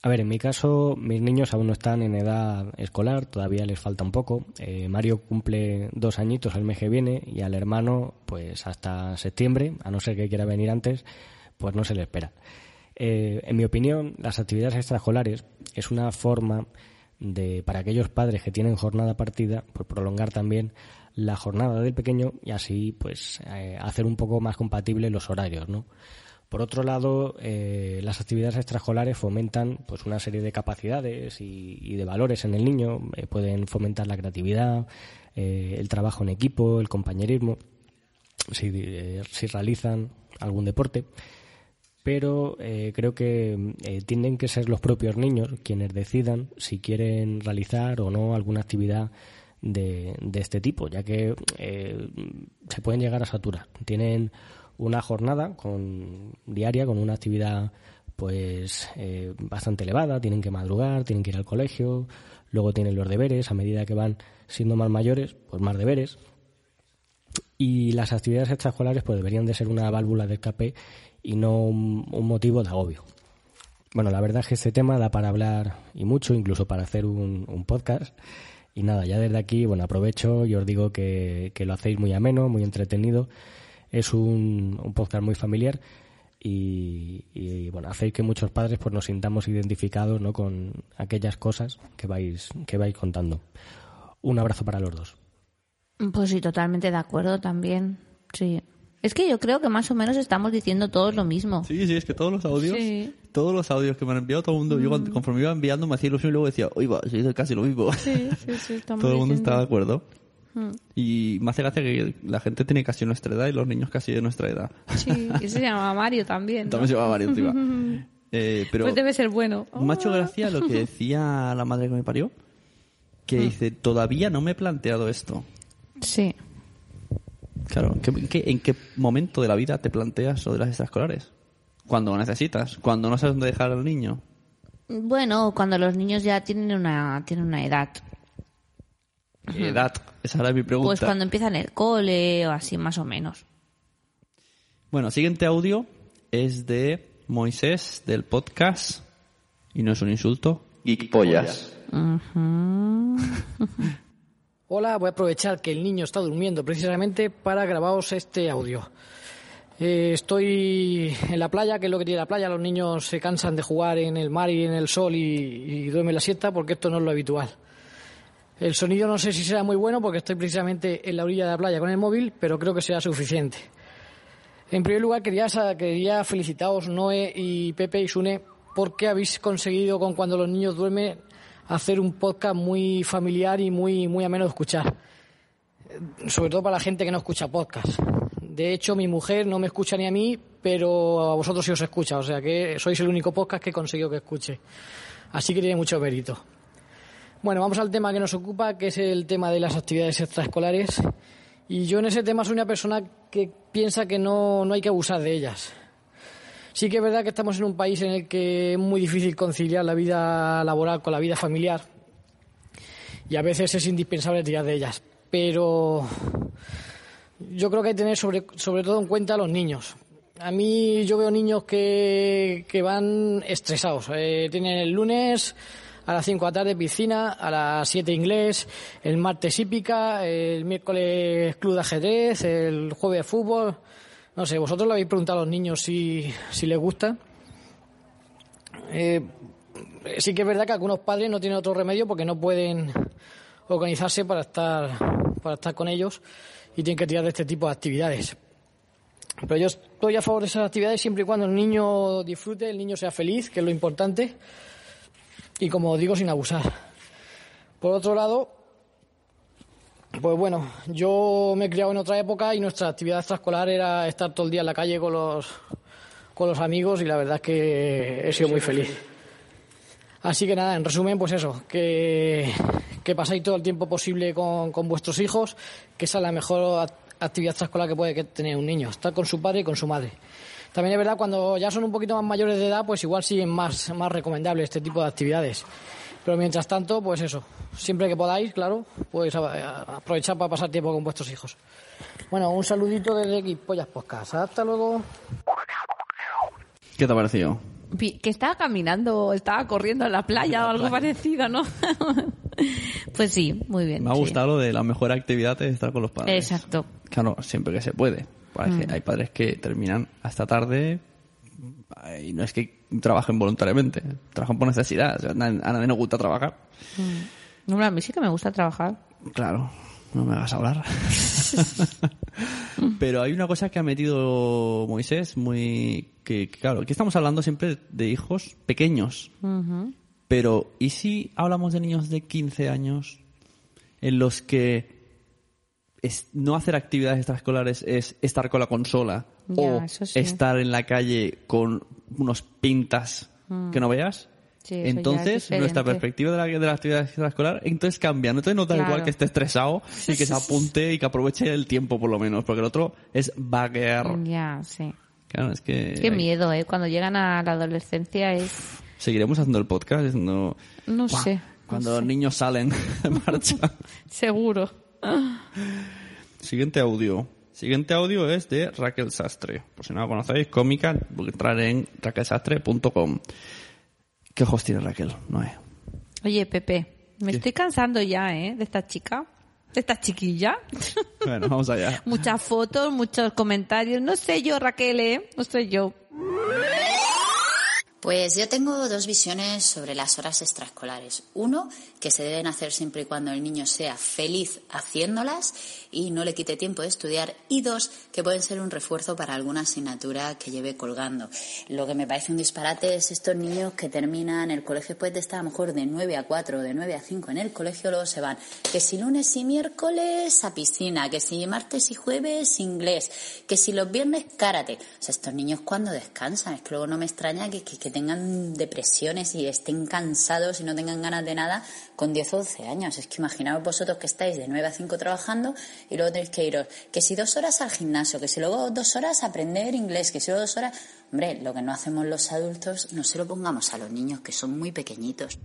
S5: A ver, en mi caso, mis niños aún no están en edad escolar, todavía les falta un poco. Eh, Mario cumple dos añitos el mes que viene y al hermano, pues hasta septiembre, a no ser que quiera venir antes, pues no se le espera. Eh, en mi opinión, las actividades extraescolares es una forma de, para aquellos padres que tienen jornada partida, pues prolongar también la jornada del pequeño y así, pues, eh, hacer un poco más compatibles los horarios, ¿no? Por otro lado, eh, las actividades extraescolares fomentan pues una serie de capacidades y, de valores en el niño. Eh, pueden fomentar la creatividad, eh, el trabajo en equipo, el compañerismo, si, realizan algún deporte. Pero creo que tienen que ser los propios niños quienes decidan si quieren realizar o no alguna actividad de, de este tipo, ya que se pueden llegar a saturar. Tienen una jornada con, diaria con una actividad pues eh, bastante elevada, tienen que madrugar, tienen que ir al colegio, luego tienen los deberes, a medida que van siendo más mayores, pues más deberes. Y las actividades extraescolares pues deberían de ser una válvula de escape y no un, un motivo de agobio. Bueno, la verdad es que este tema da para hablar y mucho, incluso para hacer un, podcast. Y nada, ya desde aquí, bueno, aprovecho y os digo que lo hacéis muy ameno, muy entretenido. Es un, un podcast muy familiar y, y, bueno, hacéis que muchos padres pues nos sintamos identificados ¿no? con aquellas cosas que vais, que vais contando. Un abrazo para los dos.
S2: Pues sí, totalmente de acuerdo también. Sí. Es que yo creo que más o menos estamos diciendo todos lo mismo.
S1: Sí, sí, es que todos los audios,
S2: Sí.
S1: todos los audios que me han enviado, todo el mundo, yo cuando- conforme iba enviando me hacía ilusión y luego decía, oiga, sí, es casi lo mismo.
S2: Sí, sí, sí, estamos
S1: todo el mundo
S2: diciendo-
S1: está de acuerdo. Y me hace gracia que la gente tiene casi nuestra edad y los niños casi de nuestra edad.
S2: Sí, y se llama Mario también. ¿no?
S1: También se llama Mario encima. Eh, pero
S2: Pues debe ser bueno.
S1: me ha hecho gracia lo que decía la madre que me parió, que dice, todavía no me he planteado esto.
S2: Sí.
S1: Claro, ¿en qué, en qué- en qué momento de la vida te planteas lo de las extraescolares? Cuando lo necesitas, cuando no sabes dónde dejar al niño.
S2: Bueno, cuando los niños ya tienen una, tienen una edad.
S1: Edad, esa era mi pregunta.
S2: Pues cuando empiezan el cole o así más o menos.
S1: Bueno, siguiente audio es de Moisés del podcast, y no es un insulto, Geek Pollas.
S6: Hola, voy a aprovechar que el niño está durmiendo precisamente para grabaros este audio. Eh, estoy en la playa, que es lo que tiene la playa. Los niños se cansan de jugar en el mar y en el sol y, y duermen la siesta porque esto no es lo habitual. El sonido no sé si será muy bueno porque estoy precisamente en la orilla de la playa con el móvil, pero creo que será suficiente. En primer lugar, quería, quería felicitaros, Noé y Pepe y Sune, porque habéis conseguido con Cuando los niños duermen hacer un podcast muy familiar y muy, muy ameno de escuchar. Sobre todo para la gente que no escucha podcast. De hecho, mi mujer no me escucha ni a mí, pero a vosotros sí os escucha. O sea que sois el único podcast que he conseguido que escuche. Así que tiene mucho mérito. Bueno, vamos al tema que nos ocupa, que es el tema de las actividades extraescolares. Y yo en ese tema soy una persona que piensa que no, no hay que abusar de ellas. Sí que es verdad que estamos en un país en el que es muy difícil conciliar la vida laboral con la vida familiar. Y a veces es indispensable tirar de ellas. Pero yo creo que hay que tener sobre, sobre todo en cuenta a los niños. A mí yo veo niños que, que van estresados. Eh, tienen el lunes a las 5 de la tarde piscina, a las 7 inglés, el martes hípica, el miércoles club de ajedrez, el jueves fútbol. No sé, vosotros le habéis preguntado a los niños si, si les gusta. Eh, sí que es verdad que algunos padres no tienen otro remedio porque no pueden organizarse para estar, para estar con ellos y tienen que tirar de este tipo de actividades. Pero yo estoy a favor de esas actividades siempre y cuando el niño disfrute, el niño sea feliz, que es lo importante, y como digo, sin abusar. Por otro lado, pues bueno, yo me he criado en otra época y nuestra actividad extraescolar era estar todo el día en la calle con los, con los amigos y la verdad es que he sido muy feliz. Así que nada, en resumen, pues eso, que, que pasáis todo el tiempo posible con, con vuestros hijos, que esa es la mejor act- actividad extraescolar que puede tener un niño, estar con su padre y con su madre. También es verdad, cuando ya son un poquito más mayores de edad, pues igual sí es más, más recomendable este tipo de actividades. Pero mientras tanto, pues eso, siempre que podáis, claro, pues aprovechar para pasar tiempo con vuestros hijos. Bueno, un saludito desde Pollas Podcast. Hasta luego.
S1: ¿Qué te ha parecido?
S2: Que estaba caminando, estaba corriendo en la playa o algo parecido, ¿no? pues sí, muy bien.
S1: Me ha
S2: sí.
S1: gustado lo de la mejor actividad es estar con los padres.
S2: Exacto.
S1: Claro, siempre que se puede. Parece-
S2: Mm.
S1: Hay padres que terminan hasta tarde eh, y no es que trabajen voluntariamente, trabajan por necesidad. O sea, a nadie a nos gusta trabajar.
S2: Hombre, a mí sí que me gusta trabajar.
S1: Claro, no me hagas hablar. Pero hay una cosa que ha metido Moisés muy... que que, claro, aquí estamos hablando siempre de hijos pequeños. Pero, ¿y si hablamos de niños de 15 años en los que es- no hacer actividades extraescolares es estar con la consola o
S2: sí.
S1: estar en la calle con unos pintas que no veas?
S2: Mm. Sí,
S1: entonces, nuestra perspectiva de la, de la actividad extraescolar, entonces cambia. Entonces no da
S2: Claro.
S1: igual que esté estresado y que se apunte y que aproveche el tiempo por lo menos, porque el otro es vaguear.
S2: Ya, sí.
S1: Claro, es que...
S2: Qué
S1: hay-
S2: miedo, ¿eh? Cuando llegan a la adolescencia es...
S1: Seguiremos haciendo el podcast.
S2: No
S1: "Buah",
S2: sé.
S1: Cuando los niños salen de marcha.
S2: Seguro.
S1: Siguiente audio. Siguiente audio es de Raquel Sastre. Por si no la conocéis, cómica, entrar en raquelsastre.com. ¿Qué ojos tiene Raquel? Noé.
S2: Oye, Pepe, me estoy cansando ya, ¿eh? De esta chica. De esta chiquilla.
S1: Bueno, vamos allá.
S2: Muchas fotos, muchos comentarios. No sé yo, Raquel, ¿eh? No sé yo.
S7: Pues yo tengo dos visiones sobre las horas extraescolares. Uno, que se deben hacer siempre y cuando el niño sea feliz haciéndolas y no le quite tiempo de estudiar. Y dos, que pueden ser un refuerzo para alguna asignatura que lleve colgando. Lo que me parece un disparate es estos niños que terminan el colegio después de estar a lo mejor de 9 a 4 o de 9 a 5 en el colegio, luego se van. Que si lunes y miércoles a piscina, que si martes y jueves inglés, que si los viernes karate. O sea, estos niños cuando descansan, es que luego no me extraña que, que tengan depresiones y estén cansados y no tengan ganas de nada con 10 o 12 años. Es que imaginaos vosotros que estáis de 9 a 5 trabajando y luego tenéis que iros, que si dos horas al gimnasio, que si luego dos horas a aprender inglés, que si luego dos horas... Hombre, lo que no hacemos los adultos, no se lo pongamos a los niños que son muy pequeñitos.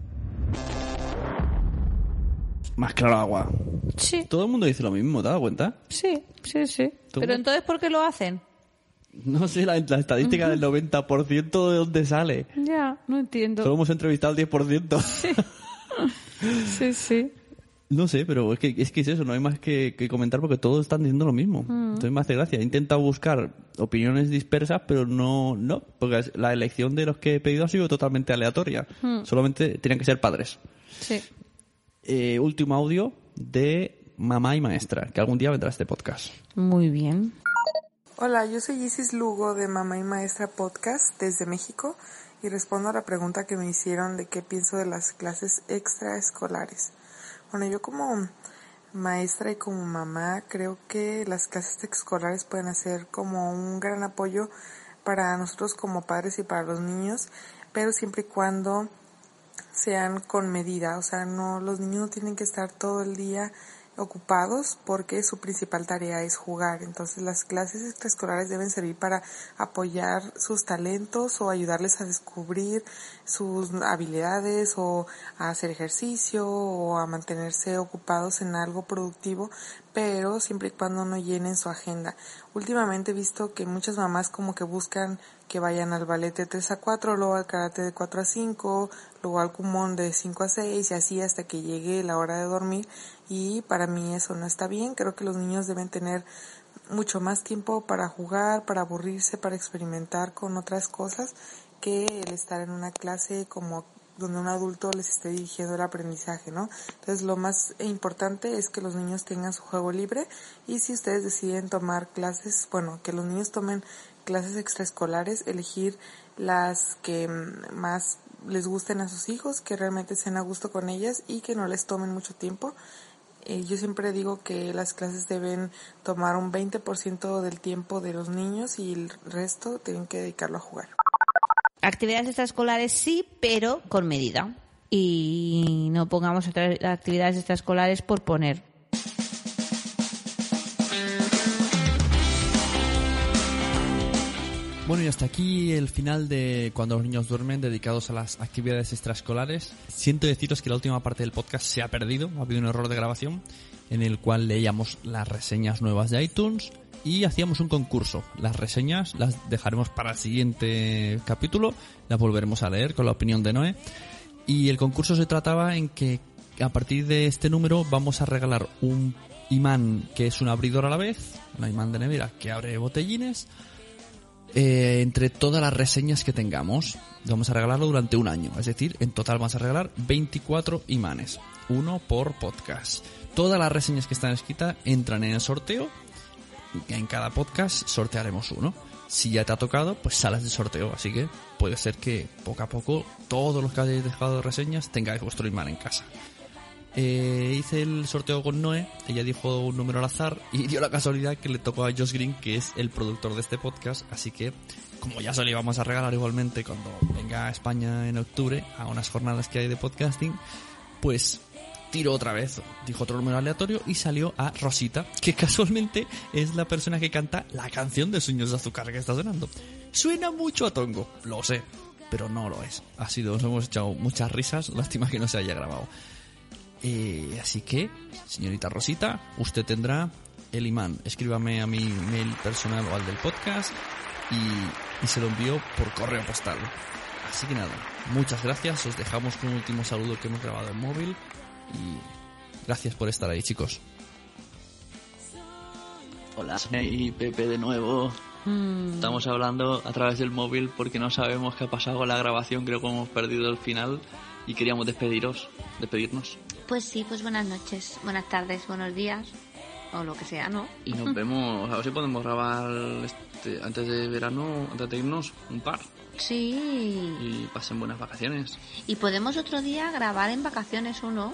S1: Más claro agua.
S2: Sí,
S1: Todo el mundo dice lo mismo, ¿te das cuenta?
S2: sí, sí, sí.
S1: ¿Tú?
S2: Pero entonces, ¿por qué lo hacen?
S1: No sé, la, la estadística del 90% de dónde sale.
S2: Ya, no entiendo.
S1: Solo hemos entrevistado al 10%.
S2: Sí, sí.
S1: No sé, pero es que, es que es eso, no hay más que, que comentar porque todos están diciendo lo mismo. Entonces me hace gracia. He intentado buscar opiniones dispersas, pero no, no, porque la elección de los que he pedido ha sido totalmente aleatoria. Solamente tenían que ser padres.
S2: Sí.
S1: Eh, último audio de mamá y maestra, que algún día vendrá este podcast.
S2: Muy bien.
S8: Hola, yo soy Isis Lugo de Mamá y Maestra Podcast desde México y respondo a la pregunta que me hicieron de qué pienso de las clases extraescolares. Bueno, yo como maestra y como mamá creo que las clases extraescolares pueden ser como un gran apoyo para nosotros como padres y para los niños, pero siempre y cuando sean con medida, o sea, no los niños no tienen que estar todo el día ocupados porque su principal tarea es jugar. Entonces las clases extraescolares deben servir para apoyar sus talentos o ayudarles a descubrir sus habilidades o a hacer ejercicio o a mantenerse ocupados en algo productivo, pero siempre y cuando no llenen su agenda. Últimamente he visto que muchas mamás como que buscan que vayan al ballet de 3 a 4, luego al karate de 4 a 5, luego al kumon de 5 a 6 y así hasta que llegue la hora de dormir y para mí eso no está bien. Creo que los niños deben tener mucho más tiempo para jugar, para aburrirse, para experimentar con otras cosas que el estar en una clase como donde un adulto les esté dirigiendo el aprendizaje, ¿no? Entonces lo más importante es que los niños tengan su juego libre y si ustedes deciden tomar clases, bueno, que los niños tomen clases extraescolares, elegir las que más les gusten a sus hijos, que realmente sean a gusto con ellas y que no les tomen mucho tiempo. Eh, yo siempre digo que las clases deben tomar un 20% del tiempo de los niños y el resto tienen que dedicarlo a jugar.
S2: Actividades extraescolares sí, pero con medida. Y no pongamos otras actividades extraescolares por poner.
S1: Bueno, y hasta aquí el final de Cuando los niños duermen, dedicados a las actividades extraescolares. Siento deciros que la última parte del podcast se ha perdido, ha habido un error de grabación, en el cual leíamos las reseñas nuevas de iTunes y hacíamos un concurso. Las reseñas las dejaremos para el siguiente capítulo, las volveremos a leer con la opinión de Noé. Y el concurso se trataba en que a partir de este número vamos a regalar un imán que es un abridor a la vez, un imán de nevera que abre botellines, eh, entre todas las reseñas que tengamos. Vamos a regalarlo durante un año. Es decir, en total vamos a regalar 24 imanes. Uno por podcast. Todas las reseñas que están escritas entran en el sorteo. En cada podcast sortearemos uno. Si ya te ha tocado, pues salas de sorteo. Así que puede ser que poco a poco todos los que hayáis dejado reseñas tengáis vuestro imán en casa. Eh, hice el sorteo con Noé, ella dijo un número al azar y dio la casualidad que le tocó a Josh Green, que es el productor de este podcast, así que como ya se lo íbamos a regalar igualmente cuando venga a España en octubre a unas jornadas que hay de podcasting, pues tiró otra vez, dijo otro número aleatorio y salió a Rosita, que casualmente es la persona que canta la canción de Sueños de Azúcar que está sonando. Suena mucho a Tongo, lo sé, pero no lo es. Ha sido, nos hemos echado muchas risas, lástima que no se haya grabado. Eh, así que, señorita Rosita, usted tendrá el imán. Escríbame a mi mail personal o al del podcast y, y se lo envío por correo postal. Así que nada, muchas gracias. Os dejamos con un último saludo que hemos grabado en móvil y gracias por estar ahí, chicos.
S3: Hola, y Pepe de nuevo. Estamos hablando a través del móvil porque no sabemos qué ha pasado con la grabación. Creo que hemos perdido el final y queríamos despediros, despedirnos.
S2: Pues sí, pues buenas noches, buenas tardes, buenos días, o lo que sea, ¿no?
S3: Y nos vemos, a ver si podemos grabar este, antes de verano, antes de irnos, un par.
S2: Sí.
S3: Y pasen buenas vacaciones.
S2: Y podemos otro día grabar en vacaciones uno.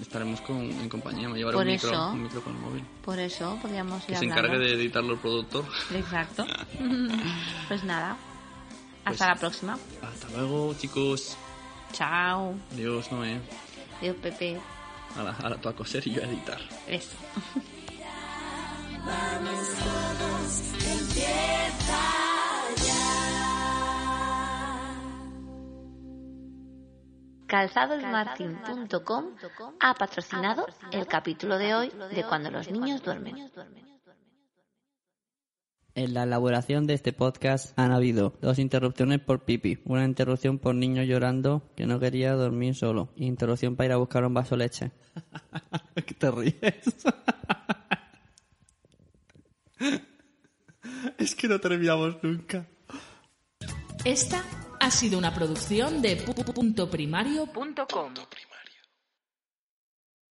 S3: Estaremos con, en compañía, me llevaré
S2: Por
S3: un, micro, un micro con el móvil.
S2: Por eso podríamos ir
S3: Que se encargue de editarlo el productor.
S2: Exacto. pues nada. Hasta
S3: Pues-
S2: la próxima.
S3: Hasta luego, chicos.
S2: Chao.
S3: Adiós, Noé.
S2: Adiós, Pepe.
S3: Ahora, ahora tú a coser y yo a editar.
S2: Eso. Calzadosmartin.com ha patrocinado el capítulo de hoy de Cuando los niños duermen.
S1: En la elaboración de este podcast han habido dos interrupciones por pipi, una interrupción por niño llorando que no quería dormir solo, y interrupción para ir a buscar un vaso de leche. ¿Qué te ríes? es que no terminamos nunca.
S9: Esta ha sido una producción de pu-